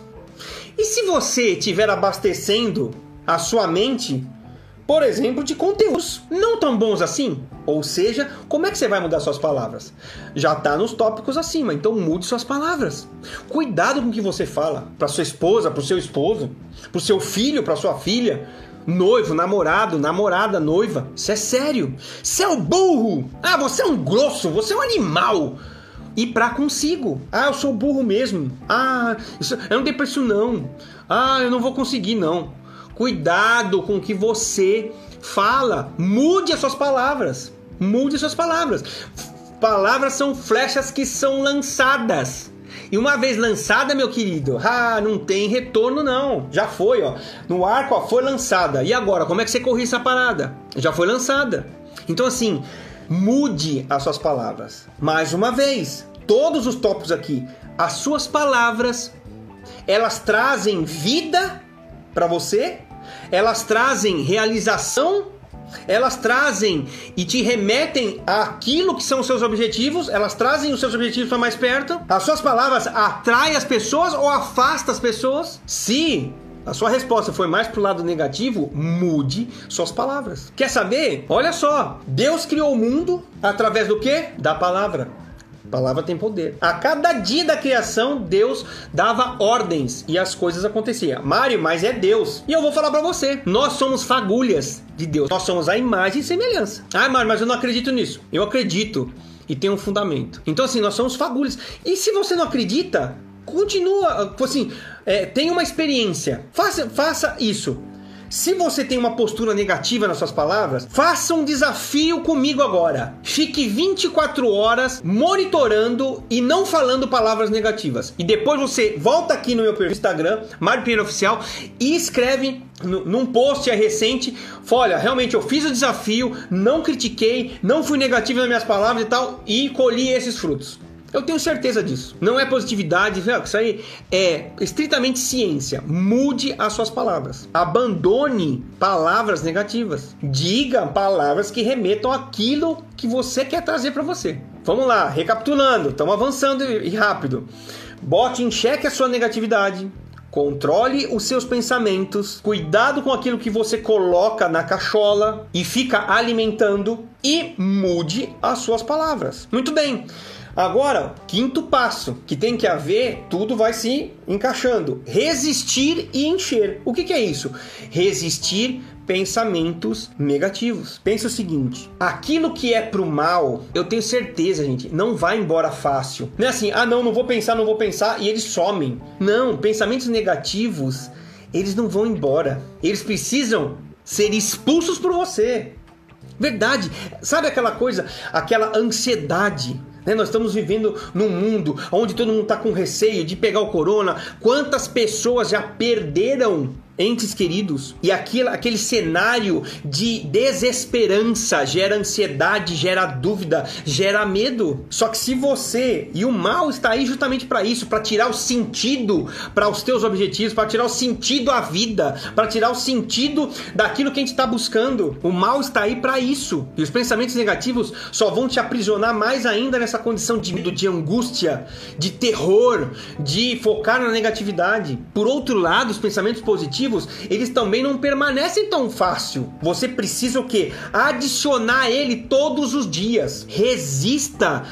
E se você estiver abastecendo a sua mente, por exemplo, de conteúdos não tão bons assim? Ou seja, como é que você vai mudar suas palavras? Já está nos tópicos acima, então mude suas palavras. Cuidado com o que você fala para sua esposa, para o seu esposo, para o seu filho, para sua filha noivo, namorado, namorada, noiva. Isso é sério. Você é um burro. Ah, você é um grosso, você é um animal. E pra consigo. Ah, eu sou burro mesmo. Ah, isso, eu não tenho preço não. Ah, eu não vou conseguir não. Cuidado com o que você fala. Mude as suas palavras. Mude as suas palavras. Palavras são flechas que são lançadas. E uma vez lançada, meu querido, ah, não tem retorno não. Já foi, ó. No arco, ó, foi lançada. E agora, como é que você corre essa parada? Já foi lançada. Então assim, mude as suas palavras. Mais uma vez, todos os tópicos aqui, as suas palavras, elas trazem vida para você, elas trazem realização elas trazem e te remetem àquilo que são os seus objetivos, elas trazem os seus objetivos para mais perto. As suas palavras atraem as pessoas ou afastam as pessoas? Se a sua resposta foi mais pro lado negativo, mude suas palavras. Quer saber? Olha só, Deus criou o mundo através do que? Da palavra palavra tem poder. A cada dia da criação, Deus dava ordens e as coisas aconteciam. Mário, mas é Deus. E eu vou falar para você: nós somos fagulhas de Deus. Nós somos a imagem e semelhança. Ah, Mário, mas eu não acredito nisso. Eu acredito e tem um fundamento. Então, assim, nós somos fagulhas. E se você não acredita, continua, assim, é, tem uma experiência. Faça, faça isso. Se você tem uma postura negativa nas suas palavras, faça um desafio comigo agora. Fique 24 horas monitorando e não falando palavras negativas. E depois você volta aqui no meu perfil Instagram, Mário Pinheiro Oficial, e escreve num post recente, olha, realmente eu fiz o desafio, não critiquei, não fui negativo nas minhas palavras e tal, e colhi esses frutos. Eu tenho certeza disso. Não é positividade, isso aí é estritamente ciência. Mude as suas palavras. Abandone palavras negativas. Diga palavras que remetam àquilo que você quer trazer para você. Vamos lá, recapitulando, estamos avançando e rápido. Bote em xeque a sua negatividade. Controle os seus pensamentos, cuidado com aquilo que você coloca na cachola e fica alimentando e mude as suas palavras. Muito bem. Agora, quinto passo, que tem que haver, tudo vai se encaixando. Resistir e encher. O que, que é isso? Resistir pensamentos negativos. Pensa o seguinte: aquilo que é pro mal, eu tenho certeza, gente, não vai embora fácil. Não é assim, ah, não, não vou pensar, não vou pensar e eles somem. Não, pensamentos negativos, eles não vão embora. Eles precisam ser expulsos por você. Verdade. Sabe aquela coisa, aquela ansiedade né? Nós estamos vivendo num mundo onde todo mundo está com receio de pegar o corona. Quantas pessoas já perderam entes queridos. E aquele, aquele cenário de desesperança gera ansiedade, gera dúvida, gera medo. Só que se você e o mal está aí justamente para isso, para tirar o sentido para os teus objetivos, para tirar o sentido à vida, para tirar o sentido daquilo que a gente está buscando. O mal está aí para isso. E os pensamentos negativos só vão te aprisionar mais ainda nessa condição de medo, de angústia, de terror, de focar na negatividade. Por outro lado, os pensamentos positivos eles também não permanecem tão fácil. Você precisa o quê? Adicionar ele todos os dias. Resista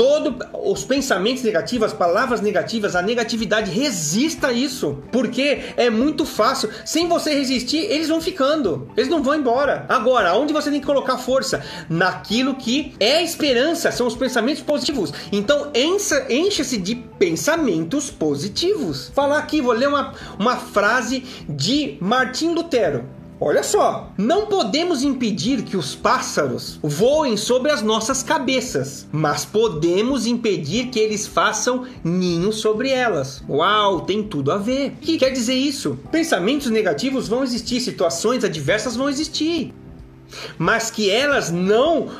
todo os pensamentos negativos, as palavras negativas, a negatividade, resista a isso, porque é muito fácil. Sem você resistir, eles vão ficando, eles não vão embora. Agora, onde você tem que colocar força? Naquilo que é esperança, são os pensamentos positivos. Então, encha-se de pensamentos positivos. Falar aqui, vou ler uma, uma frase de Martim Lutero. Olha só, não podemos impedir que os pássaros voem sobre as nossas cabeças, mas podemos impedir que eles façam ninho sobre elas. Uau, tem tudo a ver. O que quer dizer isso? Pensamentos negativos vão existir, situações adversas vão existir, mas que elas não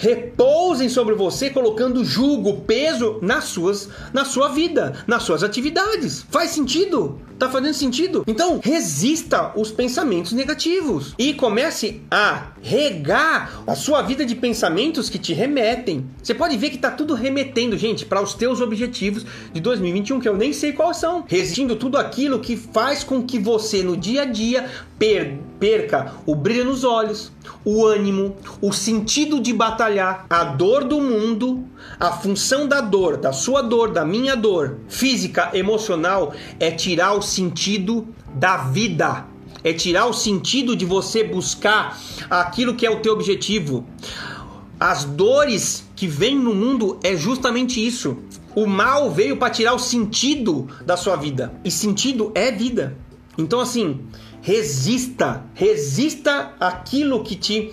repousem sobre você, colocando julgo, peso nas suas, na sua vida, nas suas atividades. Faz sentido? Tá fazendo sentido? Então, resista os pensamentos negativos e comece a regar a sua vida de pensamentos que te remetem. Você pode ver que tá tudo remetendo, gente, para os teus objetivos de 2021, que eu nem sei quais são. Resistindo tudo aquilo que faz com que você no dia a dia perca o brilho nos olhos, o ânimo, o sentido de batalhar, a dor do mundo, a função da dor, da sua dor, da minha dor, física, emocional, é tirar o sentido da vida. É tirar o sentido de você buscar aquilo que é o teu objetivo. As dores que vêm no mundo é justamente isso. O mal veio para tirar o sentido da sua vida. E sentido é vida. Então assim, resista, resista aquilo que te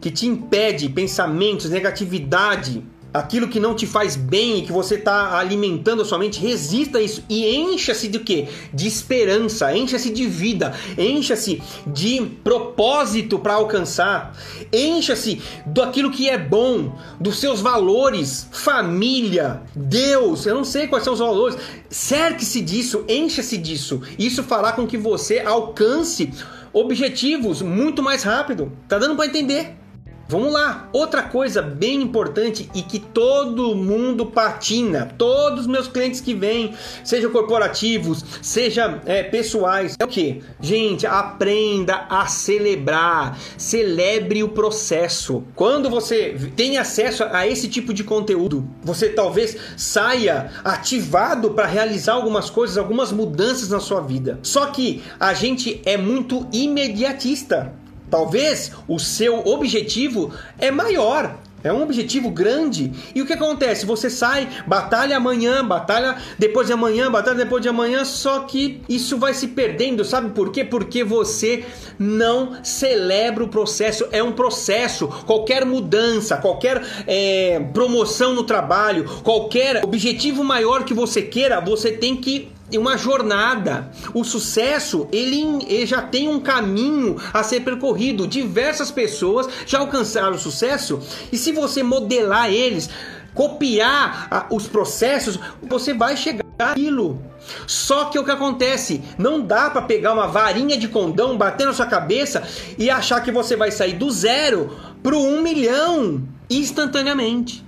que te impede, pensamentos, negatividade, aquilo que não te faz bem e que você está alimentando a sua mente, resista a isso e encha-se de quê? De esperança, encha-se de vida, encha-se de propósito para alcançar, encha-se daquilo que é bom, dos seus valores, família, Deus, eu não sei quais são os valores, cerque-se disso, encha-se disso. Isso fará com que você alcance objetivos muito mais rápido. Tá dando para entender? Vamos lá, outra coisa bem importante e que todo mundo patina, todos os meus clientes que vêm, sejam corporativos, seja é, pessoais, é o que? Gente, aprenda a celebrar, celebre o processo. Quando você tem acesso a esse tipo de conteúdo, você talvez saia ativado para realizar algumas coisas, algumas mudanças na sua vida. Só que a gente é muito imediatista. Talvez o seu objetivo é maior, É um objetivo grande. E o que acontece? Você sai, batalha amanhã, batalha depois de amanhã, batalha depois de amanhã, só que isso vai se perdendo. Sabe por quê? Porque você não celebra o processo. É um processo. Qualquer mudança, qualquer é, promoção no trabalho, qualquer objetivo maior que você queira, você tem que uma jornada. O sucesso, ele, ele, já tem um caminho a ser percorrido. Diversas pessoas já alcançaram o sucesso e se você modelar eles, copiar a, os processos, você vai chegar aquilo. Só que o que acontece? Não dá para pegar uma varinha de condão, bater na sua cabeça e achar que você vai sair do zero pro um milhão instantaneamente.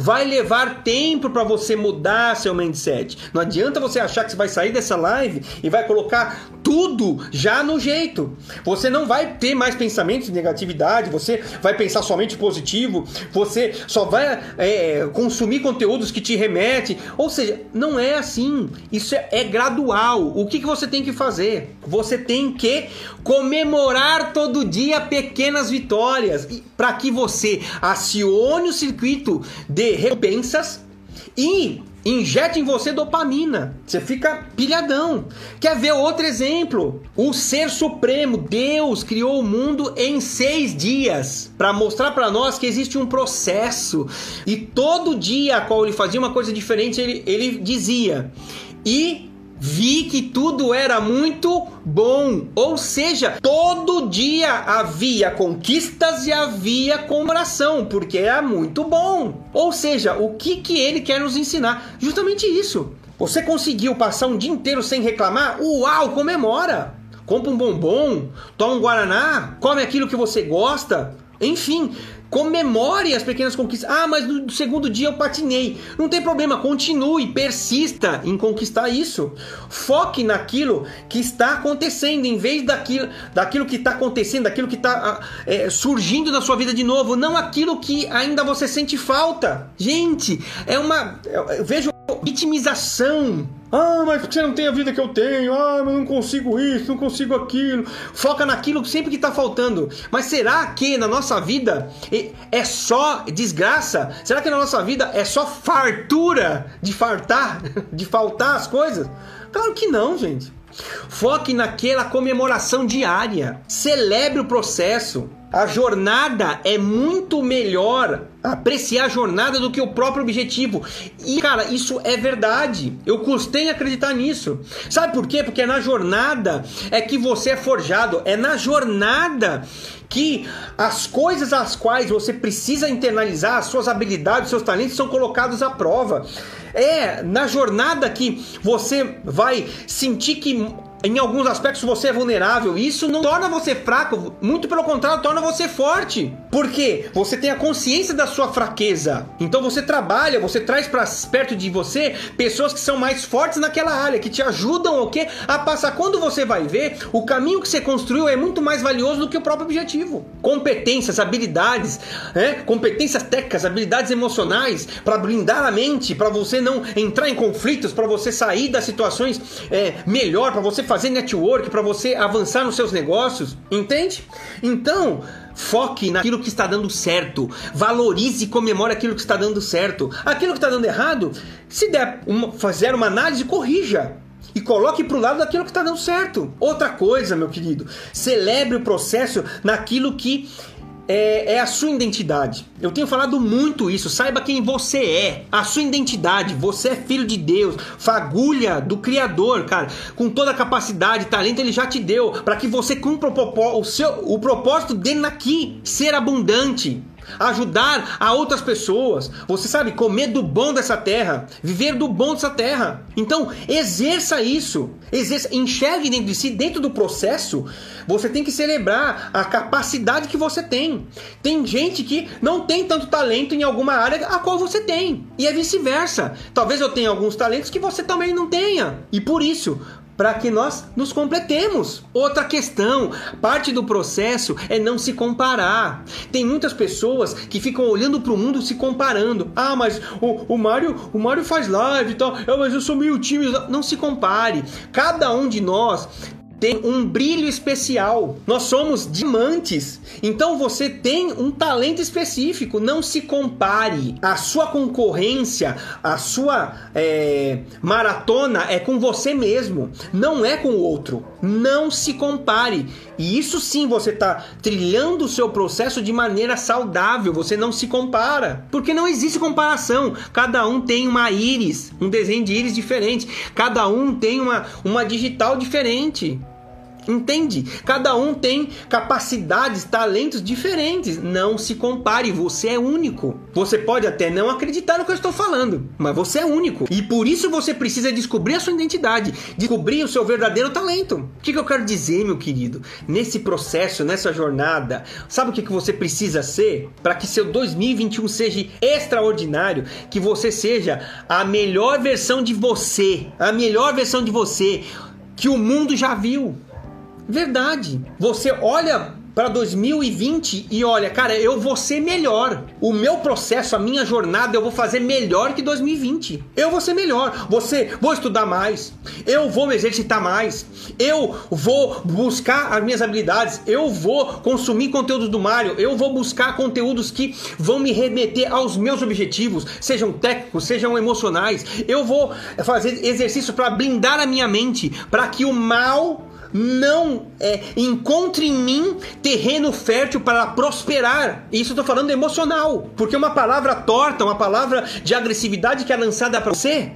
Vai levar tempo para você mudar seu mindset. Não adianta você achar que você vai sair dessa live e vai colocar tudo já no jeito. Você não vai ter mais pensamentos de negatividade, você vai pensar somente positivo, você só vai é, consumir conteúdos que te remetem. Ou seja, não é assim. Isso é, é gradual. O que, que você tem que fazer? Você tem que comemorar todo dia pequenas vitórias para que você acione o circuito de recompensas e injeta em você dopamina. Você fica pilhadão. Quer ver outro exemplo? O Ser Supremo, Deus, criou o mundo em seis dias para mostrar para nós que existe um processo. E todo dia, a qual ele fazia uma coisa diferente, ele, ele dizia: e vi que tudo era muito bom. Ou seja, todo dia havia conquistas e havia comemoração, porque era muito bom. Ou seja, o que, que ele quer nos ensinar? Justamente isso. Você conseguiu passar um dia inteiro sem reclamar? Uau, comemora! Compra um bombom, toma um guaraná, come aquilo que você gosta. Enfim, Comemore as pequenas conquistas. Ah, mas no segundo dia eu patinei. Não tem problema, continue, persista em conquistar isso. Foque naquilo que está acontecendo, em vez daquilo, daquilo que está acontecendo, daquilo que está ah, é, surgindo na sua vida de novo, não aquilo que ainda você sente falta. Gente, é uma. Eu vejo vitimização ah, mas você não tem a vida que eu tenho. Ah, mas não consigo isso, não consigo aquilo. Foca naquilo sempre que está faltando. Mas será que na nossa vida é só desgraça? Será que na nossa vida é só fartura de fartar, de faltar as coisas? Claro que não, gente. Foque naquela comemoração diária. Celebre o processo. A jornada é muito melhor apreciar a jornada do que o próprio objetivo. E, cara, isso é verdade. Eu custei acreditar nisso. Sabe por quê? Porque é na jornada é que você é forjado, é na jornada que as coisas às quais você precisa internalizar, as suas habilidades, seus talentos são colocados à prova. É na jornada que você vai sentir que em alguns aspectos você é vulnerável. Isso não torna você fraco, muito pelo contrário, torna você forte. Porque você tem a consciência da sua fraqueza. Então você trabalha, você traz para perto de você pessoas que são mais fortes naquela área, que te ajudam o quê? A passar. Quando você vai ver, o caminho que você construiu é muito mais valioso do que o próprio objetivo. Competências, habilidades, é? competências técnicas, habilidades emocionais para blindar a mente, para você não entrar em conflitos, para você sair das situações é, melhor, para você fazer network, para você avançar nos seus negócios, entende? Então, foque naquilo que está dando certo, valorize e comemore aquilo que está dando certo. Aquilo que está dando errado, se der uma, fazer uma análise, corrija e coloque para o lado daquilo que está dando certo. Outra coisa, meu querido, celebre o processo naquilo que é, é, a sua identidade. Eu tenho falado muito isso. Saiba quem você é, a sua identidade. Você é filho de Deus, fagulha do Criador, cara. Com toda a capacidade, talento, ele já te deu para que você cumpra o, o, seu, o propósito dele aqui, ser abundante ajudar a outras pessoas. Você sabe, comer do bom dessa terra, viver do bom dessa terra. Então, exerça isso. Exerça, enxergue dentro de si, dentro do processo, você tem que celebrar a capacidade que você tem. Tem gente que não tem tanto talento em alguma área a qual você tem. E é vice-versa. Talvez eu tenha alguns talentos que você também não tenha. E por isso, para que nós nos completemos. Outra questão, parte do processo é não se comparar. Tem muitas pessoas que ficam olhando para o mundo se comparando. Ah, mas o, o Mário, o Mário faz live e tal. Ah, mas eu sou meio tímido. Não se compare. Cada um de nós tem um brilho especial. Nós somos diamantes. Então você tem um talento específico. Não se compare. A sua concorrência, a sua é, maratona é com você mesmo, não é com o outro. Não se compare. E isso sim você está trilhando o seu processo de maneira saudável. Você não se compara. Porque não existe comparação. Cada um tem uma íris, um desenho de íris diferente. Cada um tem uma, uma digital diferente. Entende? Cada um tem capacidades, talentos diferentes. Não se compare, você é único. Você pode até não acreditar no que eu estou falando, mas você é único. E por isso você precisa descobrir a sua identidade, descobrir o seu verdadeiro talento. O que, que eu quero dizer, meu querido? Nesse processo, nessa jornada, sabe o que, que você precisa ser para que seu 2021 seja extraordinário? Que você seja a melhor versão de você, a melhor versão de você que o mundo já viu. Verdade. Você olha para 2020 e olha, cara, eu vou ser melhor. O meu processo, a minha jornada, eu vou fazer melhor que 2020. Eu vou ser melhor. Você vou estudar mais. Eu vou me exercitar mais. Eu vou buscar as minhas habilidades. Eu vou consumir conteúdos do Mário. Eu vou buscar conteúdos que vão me remeter aos meus objetivos, sejam técnicos, sejam emocionais. Eu vou fazer exercício para blindar a minha mente, para que o mal não é, encontre em mim terreno fértil para prosperar. Isso eu tô falando emocional, porque uma palavra torta, uma palavra de agressividade que é lançada para você,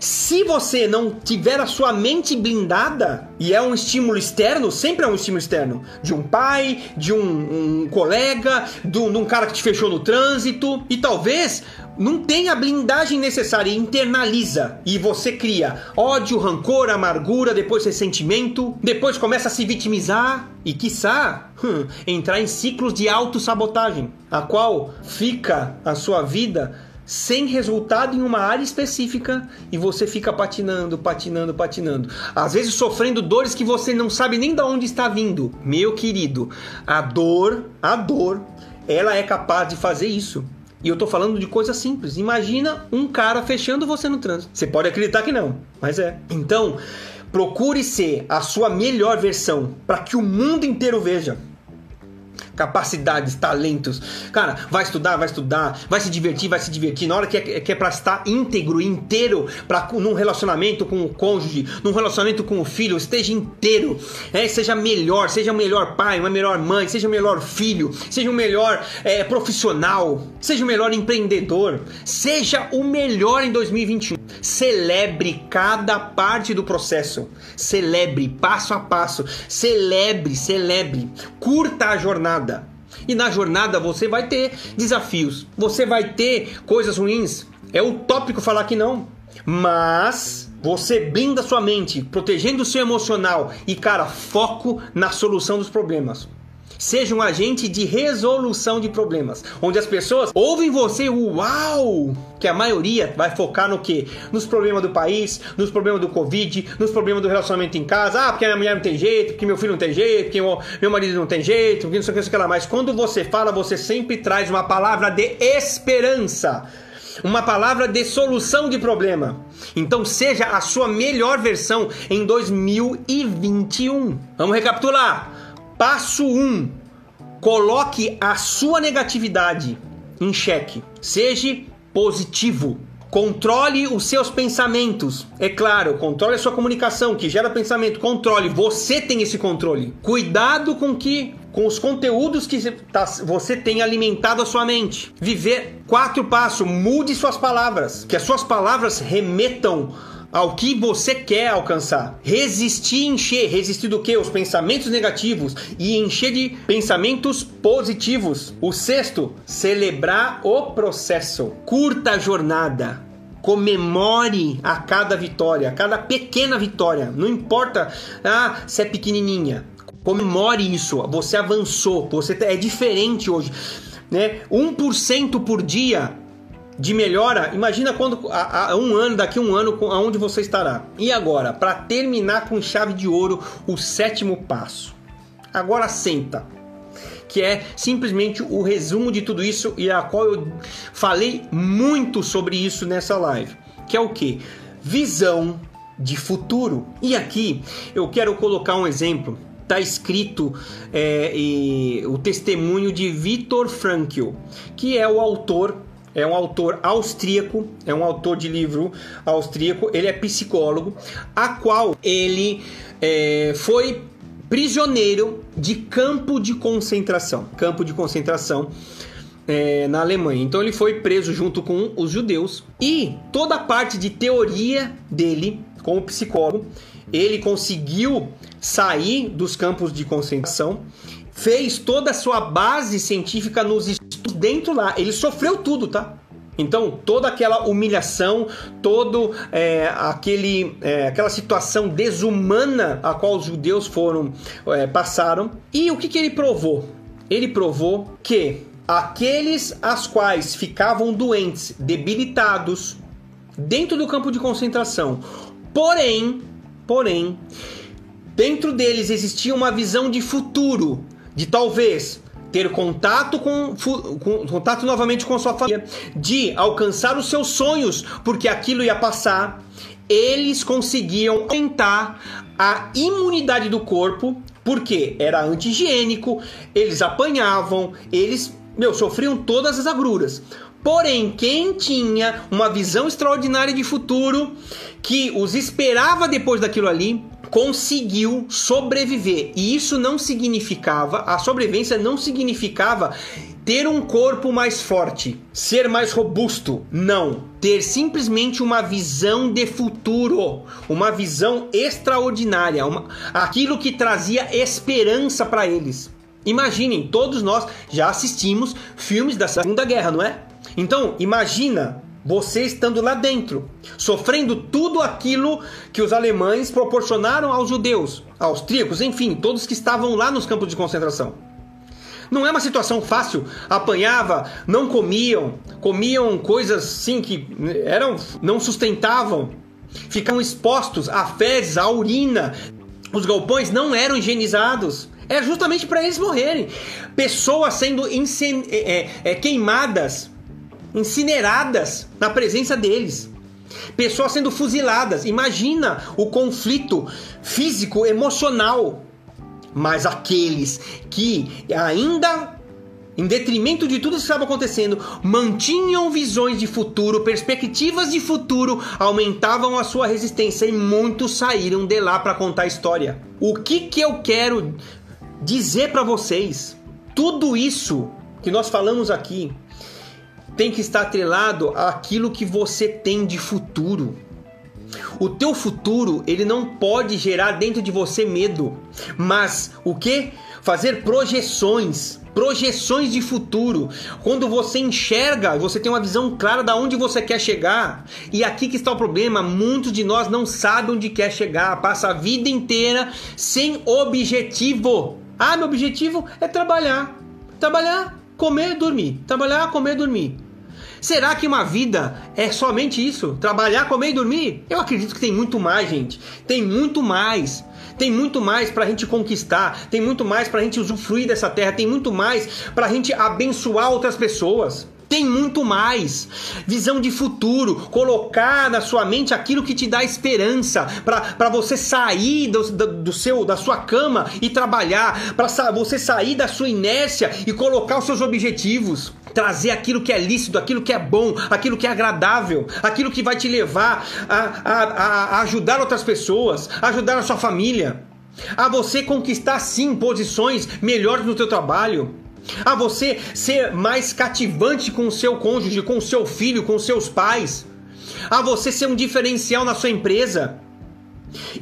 se você não tiver a sua mente blindada, e é um estímulo externo, sempre é um estímulo externo, de um pai, de um, um colega, de um, de um cara que te fechou no trânsito, e talvez não tem a blindagem necessária, internaliza e você cria ódio, rancor, amargura, depois ressentimento, depois começa a se vitimizar e, quiçá, hum, entrar em ciclos de autossabotagem, a qual fica a sua vida sem resultado em uma área específica e você fica patinando, patinando, patinando. Às vezes sofrendo dores que você não sabe nem de onde está vindo. Meu querido, a dor, a dor, ela é capaz de fazer isso. E eu tô falando de coisa simples. Imagina um cara fechando você no trânsito. Você pode acreditar que não, mas é. Então, procure ser a sua melhor versão para que o mundo inteiro veja capacidades, talentos. Cara, vai estudar, vai estudar, vai se divertir, vai se divertir. Na hora que é, que é pra estar íntegro, inteiro, pra, num relacionamento com o cônjuge, num relacionamento com o filho, esteja inteiro. É, seja melhor, seja o melhor pai, uma melhor mãe, seja o melhor filho, seja o melhor é, profissional, seja o melhor empreendedor, seja o melhor em 2021. Celebre cada parte do processo. Celebre passo a passo. Celebre, celebre. Curta a jornada. E na jornada você vai ter desafios, você vai ter coisas ruins. É utópico falar que não, mas você blinda sua mente, protegendo o seu emocional e, cara, foco na solução dos problemas. Seja um agente de resolução de problemas, onde as pessoas ouvem você, uau! Que a maioria vai focar no que? Nos problemas do país, nos problemas do Covid, nos problemas do relacionamento em casa. Ah, porque a minha mulher não tem jeito, porque meu filho não tem jeito, porque meu marido não tem jeito, porque não sei o que, não sei o que lá. Mas quando você fala, você sempre traz uma palavra de esperança uma palavra de solução de problema. Então seja a sua melhor versão em 2021. Vamos recapitular. Passo 1. Um, coloque a sua negatividade em xeque. Seja positivo. Controle os seus pensamentos. É claro, controle a sua comunicação que gera pensamento. Controle, você tem esse controle. Cuidado com que com os conteúdos que tá, você tem alimentado a sua mente. Viver quatro passos, mude suas palavras, que as suas palavras remetam ao que você quer alcançar. Resistir, encher. Resistir do que? Os pensamentos negativos e encher de pensamentos positivos. O sexto, celebrar o processo. Curta a jornada. Comemore a cada vitória, a cada pequena vitória. Não importa ah, se é pequenininha. Comemore isso. Você avançou. Você é diferente hoje. Né? 1% por dia de melhora, imagina quando a, a, um ano, daqui a um ano, aonde você estará. E agora, para terminar com chave de ouro, o sétimo passo. Agora senta, que é simplesmente o resumo de tudo isso e a qual eu falei muito sobre isso nessa live, que é o que? Visão, de futuro. E aqui eu quero colocar um exemplo. Está escrito é, e, o testemunho de Viktor Frankl, que é o autor é um autor austríaco, é um autor de livro austríaco, ele é psicólogo, a qual ele é, foi prisioneiro de campo de concentração. Campo de concentração é, na Alemanha. Então ele foi preso junto com os judeus e toda a parte de teoria dele, como psicólogo, ele conseguiu sair dos campos de concentração, fez toda a sua base científica nos estudos dentro lá. Ele sofreu tudo, tá? Então, toda aquela humilhação, todo é, aquele, é, aquela situação desumana a qual os judeus foram é, passaram. E o que, que ele provou? Ele provou que aqueles as quais ficavam doentes, debilitados, dentro do campo de concentração, porém, porém, dentro deles existia uma visão de futuro, de talvez ter contato com, com, contato novamente com sua família, de alcançar os seus sonhos, porque aquilo ia passar, eles conseguiam aumentar a imunidade do corpo, porque era anti-higiênico, eles apanhavam, eles, meu, sofriam todas as agruras. Porém, quem tinha uma visão extraordinária de futuro que os esperava depois daquilo ali, conseguiu sobreviver. E isso não significava, a sobrevivência não significava ter um corpo mais forte, ser mais robusto. Não. Ter simplesmente uma visão de futuro, uma visão extraordinária, uma, aquilo que trazia esperança para eles. Imaginem, todos nós já assistimos filmes da Segunda Guerra, não é? Então, imagina você estando lá dentro, sofrendo tudo aquilo que os alemães proporcionaram aos judeus, austríacos, enfim, todos que estavam lá nos campos de concentração. Não é uma situação fácil. Apanhava, não comiam, comiam coisas sim que eram não sustentavam, ficavam expostos a fezes, a urina. Os galpões não eram higienizados. É justamente para eles morrerem. Pessoas sendo é, é, é, queimadas incineradas na presença deles. Pessoas sendo fuziladas. Imagina o conflito físico, emocional. Mas aqueles que ainda em detrimento de tudo que estava acontecendo, mantinham visões de futuro, perspectivas de futuro, aumentavam a sua resistência e muitos saíram de lá para contar a história. O que que eu quero dizer para vocês? Tudo isso que nós falamos aqui tem que estar atrelado àquilo que você tem de futuro. O teu futuro, ele não pode gerar dentro de você medo, mas o que? Fazer projeções, projeções de futuro. Quando você enxerga, você tem uma visão clara de onde você quer chegar. E aqui que está o problema, muitos de nós não sabem onde quer chegar, passa a vida inteira sem objetivo. Ah, meu objetivo é trabalhar. Trabalhar, comer, dormir. Trabalhar, comer, dormir. Será que uma vida é somente isso? Trabalhar, comer e dormir? Eu acredito que tem muito mais, gente. Tem muito mais. Tem muito mais para a gente conquistar, tem muito mais para a gente usufruir dessa terra, tem muito mais para a gente abençoar outras pessoas. Tem muito mais. Visão de futuro, colocar na sua mente aquilo que te dá esperança, para você sair do, do, seu, da sua cama e trabalhar, para você sair da sua inércia e colocar os seus objetivos. Trazer aquilo que é lícito, aquilo que é bom, aquilo que é agradável, aquilo que vai te levar a, a, a ajudar outras pessoas, ajudar a sua família, a você conquistar sim posições melhores no teu trabalho a você ser mais cativante com o seu cônjuge, com o seu filho, com os seus pais, a você ser um diferencial na sua empresa.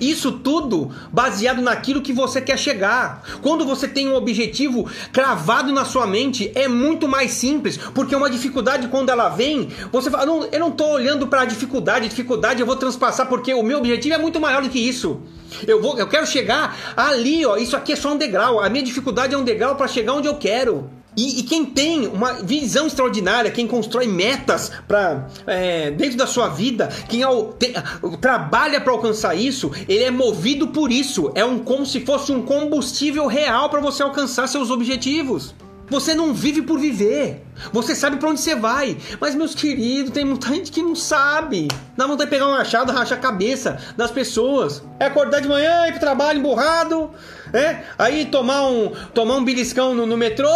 Isso tudo baseado naquilo que você quer chegar. Quando você tem um objetivo cravado na sua mente, é muito mais simples, porque uma dificuldade quando ela vem, você fala, não, eu não estou olhando para a dificuldade, dificuldade eu vou transpassar porque o meu objetivo é muito maior do que isso. Eu vou, eu quero chegar ali, ó, isso aqui é só um degrau. A minha dificuldade é um degrau para chegar onde eu quero. E, e, quem tem uma visão extraordinária, quem constrói metas para é, dentro da sua vida, quem ao, tem, trabalha para alcançar isso, ele é movido por isso. É um como se fosse um combustível real para você alcançar seus objetivos. Você não vive por viver. Você sabe para onde você vai. Mas, meus queridos, tem muita gente que não sabe. Dá vontade de pegar um machado, rachar a cabeça das pessoas. É acordar de manhã, ir pro trabalho emburrado, é? Aí tomar um, tomar um beliscão no, no metrô,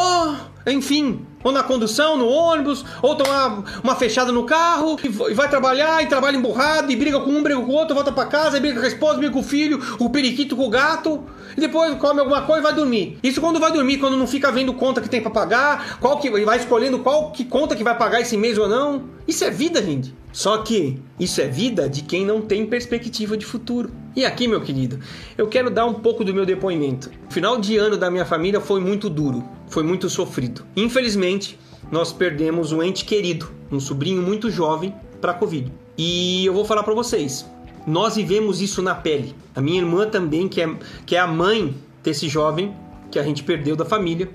enfim, ou na condução, no ônibus, ou tomar uma fechada no carro, e vai trabalhar, e trabalha emburrado, e briga com um, briga com o outro, volta para casa, e briga com a esposa, briga com o filho, o periquito com o gato, e depois come alguma coisa e vai dormir. Isso quando vai dormir, quando não fica vendo conta que tem para pagar, qual que vai escolhendo qual que conta que vai pagar esse mês ou não. Isso é vida, gente. Só que isso é vida de quem não tem perspectiva de futuro. E aqui, meu querido, eu quero dar um pouco do meu depoimento. O final de ano da minha família foi muito duro, foi muito sofrido. Infelizmente, nós perdemos um ente querido, um sobrinho muito jovem, para a Covid. E eu vou falar para vocês, nós vivemos isso na pele. A minha irmã também, que é, que é a mãe desse jovem que a gente perdeu da família,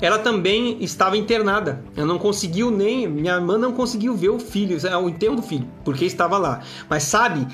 ela também estava internada. Ela não conseguiu nem. Minha irmã não conseguiu ver o filho, é, o enterro do filho, porque estava lá. Mas sabe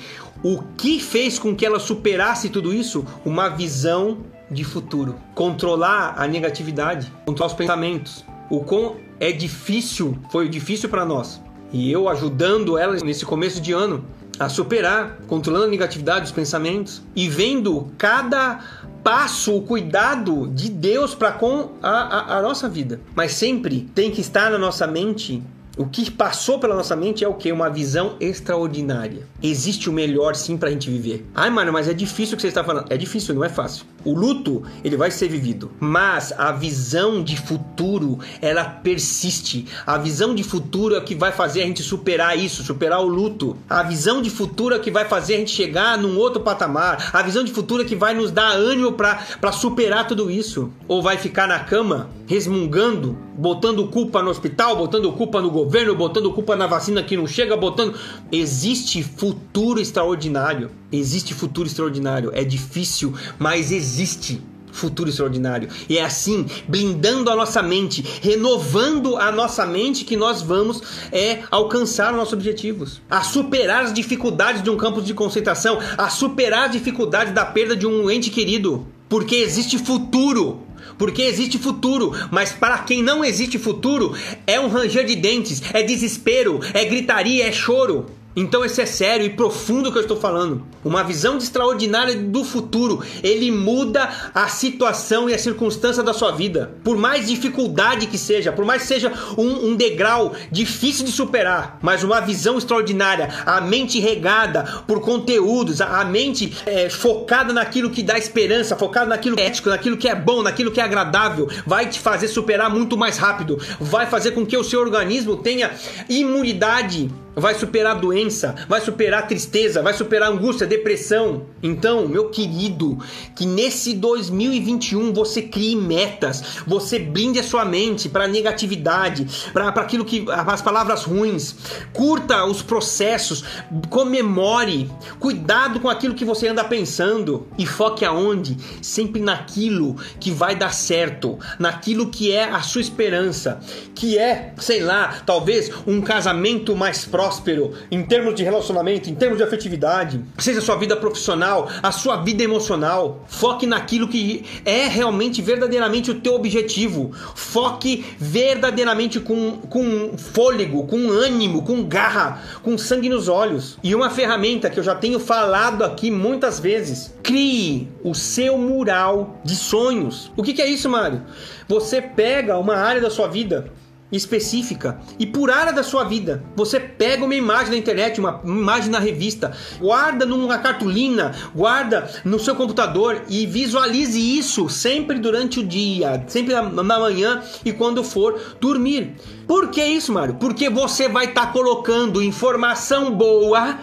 o que fez com que ela superasse tudo isso? Uma visão de futuro. Controlar a negatividade, controlar os pensamentos. O quão é difícil, foi difícil para nós. E eu ajudando ela nesse começo de ano a superar, controlando a negatividade dos pensamentos e vendo cada passo, o cuidado de Deus para com a, a, a nossa vida. Mas sempre tem que estar na nossa mente o que passou pela nossa mente é o que? Uma visão extraordinária. Existe o melhor sim pra gente viver. Ai, mano, mas é difícil o que você está falando. É difícil, não é fácil. O luto, ele vai ser vivido. Mas a visão de futuro, ela persiste. A visão de futuro é que vai fazer a gente superar isso, superar o luto. A visão de futuro é que vai fazer a gente chegar num outro patamar. A visão de futuro é que vai nos dar ânimo para superar tudo isso. Ou vai ficar na cama, resmungando, botando culpa no hospital, botando culpa no governo, botando culpa na vacina que não chega, botando. Existe futuro extraordinário. Existe futuro extraordinário. É difícil, mas existe futuro extraordinário. E é assim, blindando a nossa mente, renovando a nossa mente, que nós vamos é alcançar nossos objetivos, a superar as dificuldades de um campo de concentração, a superar as dificuldades da perda de um ente querido, porque existe futuro porque existe futuro, mas para quem não existe futuro, é um ranger de dentes, é desespero, é gritaria, é choro. Então esse é sério e profundo que eu estou falando. Uma visão extraordinária do futuro. Ele muda a situação e a circunstância da sua vida. Por mais dificuldade que seja, por mais que seja um, um degrau difícil de superar, mas uma visão extraordinária, a mente regada por conteúdos, a mente é, focada naquilo que dá esperança, focada naquilo que é ético, naquilo que é bom, naquilo que é agradável, vai te fazer superar muito mais rápido. Vai fazer com que o seu organismo tenha imunidade vai superar a doença, vai superar a tristeza, vai superar a angústia, a depressão. Então, meu querido, que nesse 2021 você crie metas, você blinde a sua mente para negatividade, para aquilo que as palavras ruins. Curta os processos, comemore, cuidado com aquilo que você anda pensando e foque aonde? Sempre naquilo que vai dar certo, naquilo que é a sua esperança, que é, sei lá, talvez um casamento mais próximo próspero em termos de relacionamento, em termos de afetividade, seja a sua vida profissional, a sua vida emocional. Foque naquilo que é realmente, verdadeiramente o teu objetivo. Foque verdadeiramente com, com fôlego, com ânimo, com garra, com sangue nos olhos. E uma ferramenta que eu já tenho falado aqui muitas vezes: crie o seu mural de sonhos. O que, que é isso, Mário? Você pega uma área da sua vida específica e por área da sua vida. Você pega uma imagem na internet, uma imagem na revista, guarda numa cartolina, guarda no seu computador e visualize isso sempre durante o dia, sempre na manhã e quando for dormir. Por que isso, Mário? Porque você vai estar tá colocando informação boa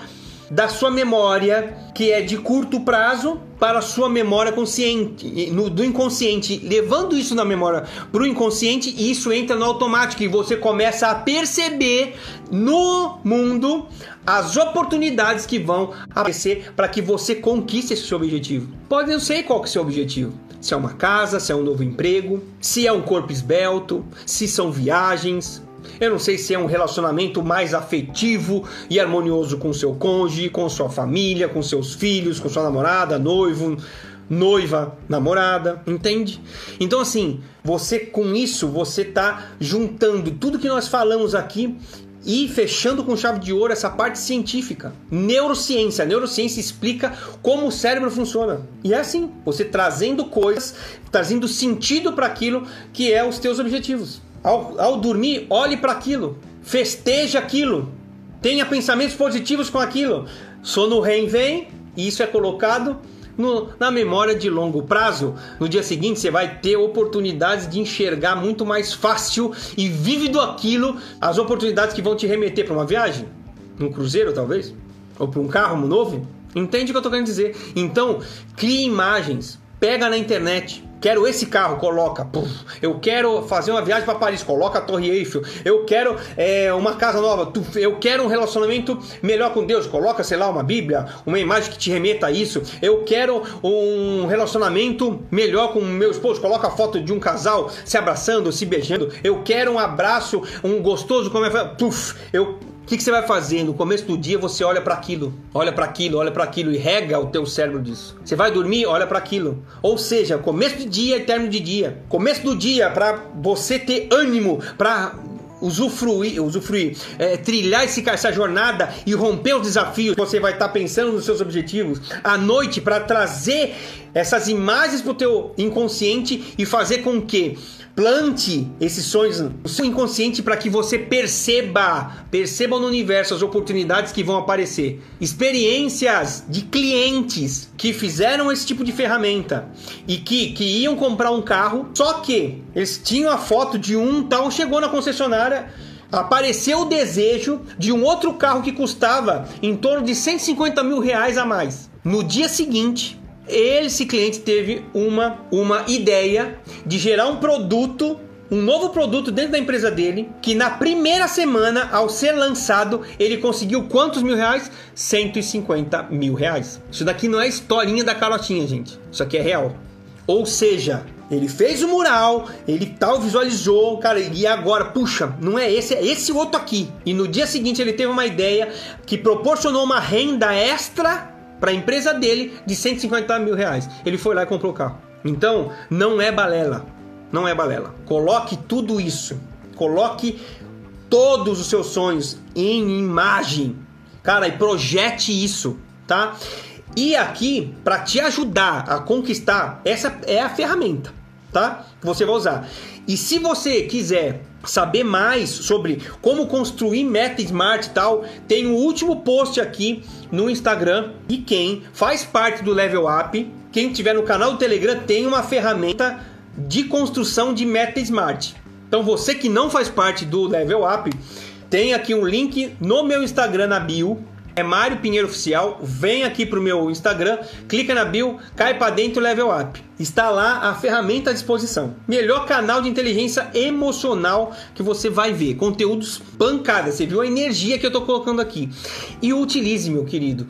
da sua memória, que é de curto prazo, para sua memória consciente, no, do inconsciente, levando isso na memória para o inconsciente, e isso entra no automático e você começa a perceber no mundo as oportunidades que vão aparecer para que você conquiste esse seu objetivo. Pode não sei qual que é o seu objetivo. Se é uma casa, se é um novo emprego, se é um corpo esbelto, se são viagens, eu não sei se é um relacionamento mais afetivo e harmonioso com seu cônjuge, com sua família, com seus filhos, com sua namorada, noivo. noiva, namorada, entende? Então assim, você com isso você tá juntando tudo que nós falamos aqui e fechando com chave de ouro essa parte científica. Neurociência. A neurociência explica como o cérebro funciona. E é assim, você trazendo coisas, trazendo sentido para aquilo que é os teus objetivos. Ao, ao dormir, olhe para aquilo, festeje aquilo, tenha pensamentos positivos com aquilo. Sono REM vem, e isso é colocado no, na memória de longo prazo. No dia seguinte, você vai ter oportunidades de enxergar muito mais fácil e vívido aquilo, as oportunidades que vão te remeter para uma viagem, um cruzeiro talvez, ou para um carro novo. Entende o que eu estou querendo dizer? Então, crie imagens, pega na internet, Quero esse carro, coloca. Puf. Eu quero fazer uma viagem para Paris, coloca a Torre Eiffel. Eu quero é, uma casa nova. Eu quero um relacionamento melhor com Deus, coloca, sei lá, uma Bíblia, uma imagem que te remeta a isso. Eu quero um relacionamento melhor com meu esposo, coloca a foto de um casal se abraçando, se beijando. Eu quero um abraço, um gostoso como é. Puf. Eu que, que você vai fazer? No começo do dia você olha para aquilo, olha para aquilo, olha para aquilo e rega o teu cérebro disso. Você vai dormir, olha para aquilo. Ou seja, começo de dia e término de dia. Começo do dia para você ter ânimo para usufruir, usufruir é, trilhar esse, essa jornada e romper os desafios. Você vai estar tá pensando nos seus objetivos à noite para trazer essas imagens para o teu inconsciente e fazer com que Plante esses sonhos no seu inconsciente para que você perceba, perceba no universo as oportunidades que vão aparecer. Experiências de clientes que fizeram esse tipo de ferramenta e que, que iam comprar um carro, só que eles tinham a foto de um tal, chegou na concessionária, apareceu o desejo de um outro carro que custava em torno de 150 mil reais a mais. No dia seguinte, esse cliente teve uma, uma ideia de gerar um produto um novo produto dentro da empresa dele, que na primeira semana, ao ser lançado, ele conseguiu quantos mil reais? 150 mil reais. Isso daqui não é historinha da carotinha, gente. Isso aqui é real. Ou seja, ele fez o mural, ele tal visualizou, cara, e agora, puxa, não é esse, é esse outro aqui. E no dia seguinte ele teve uma ideia que proporcionou uma renda extra para a empresa dele de 150 mil reais. Ele foi lá e comprou o carro. Então, não é balela. Não é balela. Coloque tudo isso. Coloque todos os seus sonhos em imagem. Cara, e projete isso, tá? E aqui, para te ajudar a conquistar, essa é a ferramenta, tá? Que você vai usar. E se você quiser saber mais sobre como construir meta smart e tal, tem o último post aqui no Instagram. E quem faz parte do Level Up, quem tiver no canal do Telegram, tem uma ferramenta de construção de meta smart. Então você que não faz parte do Level Up, tem aqui um link no meu Instagram na bio é Mário Pinheiro Oficial. Vem aqui pro meu Instagram, clica na bio, cai para dentro level up. Está lá a ferramenta à disposição. Melhor canal de inteligência emocional que você vai ver. Conteúdos pancadas. Você viu a energia que eu estou colocando aqui. E utilize, meu querido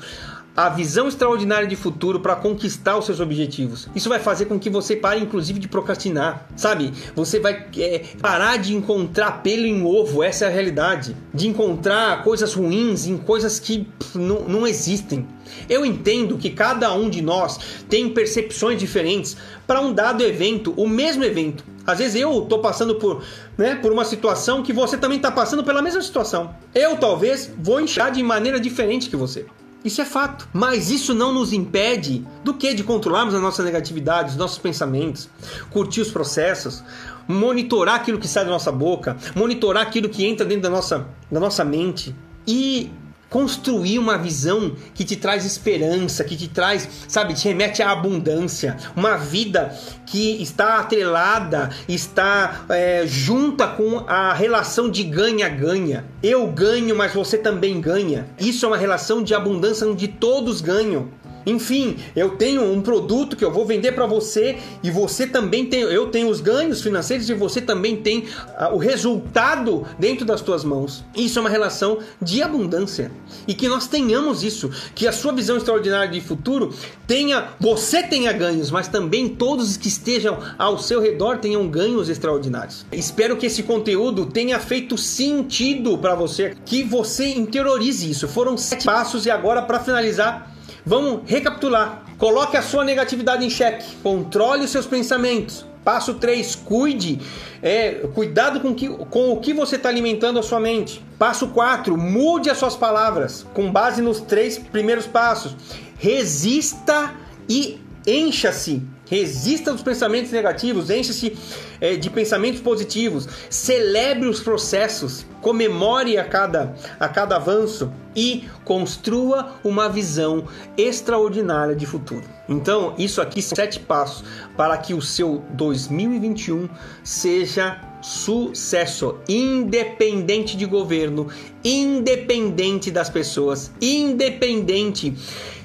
a visão extraordinária de futuro para conquistar os seus objetivos. Isso vai fazer com que você pare, inclusive, de procrastinar, sabe? Você vai é, parar de encontrar pelo em ovo, essa é a realidade. De encontrar coisas ruins em coisas que pff, não, não existem. Eu entendo que cada um de nós tem percepções diferentes para um dado evento, o mesmo evento. Às vezes eu estou passando por, né, por uma situação que você também está passando pela mesma situação. Eu talvez vou enxergar de maneira diferente que você. Isso é fato. Mas isso não nos impede do que? De controlarmos a nossa negatividade, os nossos pensamentos, curtir os processos, monitorar aquilo que sai da nossa boca, monitorar aquilo que entra dentro da nossa, da nossa mente. E construir uma visão que te traz esperança, que te traz, sabe, te remete à abundância, uma vida que está atrelada, está é, junta com a relação de ganha-ganha. Eu ganho, mas você também ganha. Isso é uma relação de abundância onde todos ganham. Enfim, eu tenho um produto que eu vou vender para você e você também tem, eu tenho os ganhos financeiros e você também tem uh, o resultado dentro das tuas mãos. Isso é uma relação de abundância. E que nós tenhamos isso, que a sua visão extraordinária de futuro tenha, você tenha ganhos, mas também todos que estejam ao seu redor tenham ganhos extraordinários. Espero que esse conteúdo tenha feito sentido para você, que você interiorize isso. Foram sete passos e agora para finalizar Vamos recapitular. Coloque a sua negatividade em xeque. Controle os seus pensamentos. Passo 3, cuide, é, cuidado com, que, com o que você está alimentando a sua mente. Passo 4, mude as suas palavras com base nos três primeiros passos. Resista e encha-se Resista dos pensamentos negativos, encha-se é, de pensamentos positivos, celebre os processos, comemore a cada, a cada avanço e construa uma visão extraordinária de futuro. Então, isso aqui são sete passos para que o seu 2021 seja sucesso, independente de governo, independente das pessoas, independente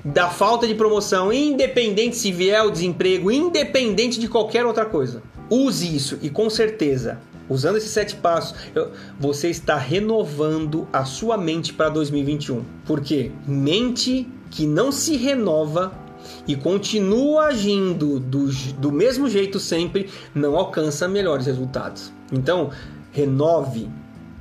da falta de promoção, independente se vier o desemprego, independente de qualquer outra coisa. Use isso e com certeza, usando esses sete passos, você está renovando a sua mente para 2021. Porque mente que não se renova e continua agindo do, do mesmo jeito sempre, não alcança melhores resultados. Então, renove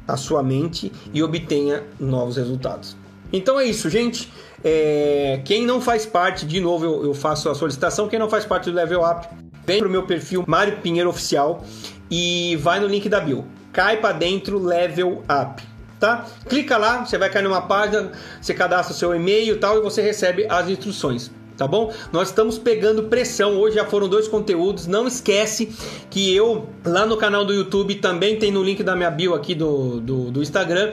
a sua mente e obtenha novos resultados. Então é isso, gente. É, quem não faz parte, de novo eu, eu, faço a solicitação, quem não faz parte do Level Up, vem pro meu perfil Mário Pinheiro Oficial e vai no link da bio. Cai para dentro Level Up. Tá? Clica lá, você vai cair numa página, você cadastra seu e-mail e tal e você recebe as instruções tá bom? Nós estamos pegando pressão, hoje já foram dois conteúdos, não esquece que eu lá no canal do YouTube também tem no link da minha bio aqui do, do, do Instagram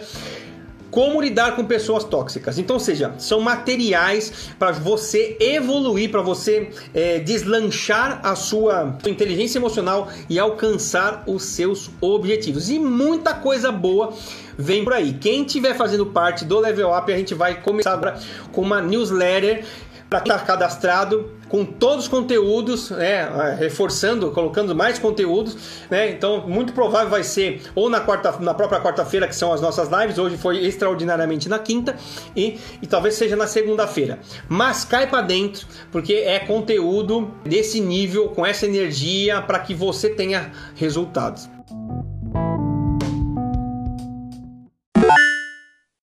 como lidar com pessoas tóxicas. Então, seja, são materiais para você evoluir, para você é, deslanchar a sua inteligência emocional e alcançar os seus objetivos. E muita coisa boa vem por aí. Quem estiver fazendo parte do Level Up, a gente vai começar agora com uma newsletter para estar tá cadastrado com todos os conteúdos, né, reforçando, colocando mais conteúdos, né? Então, muito provável vai ser ou na quarta, na própria quarta-feira que são as nossas lives. Hoje foi extraordinariamente na quinta e, e talvez seja na segunda-feira. Mas cai para dentro, porque é conteúdo desse nível, com essa energia para que você tenha resultados.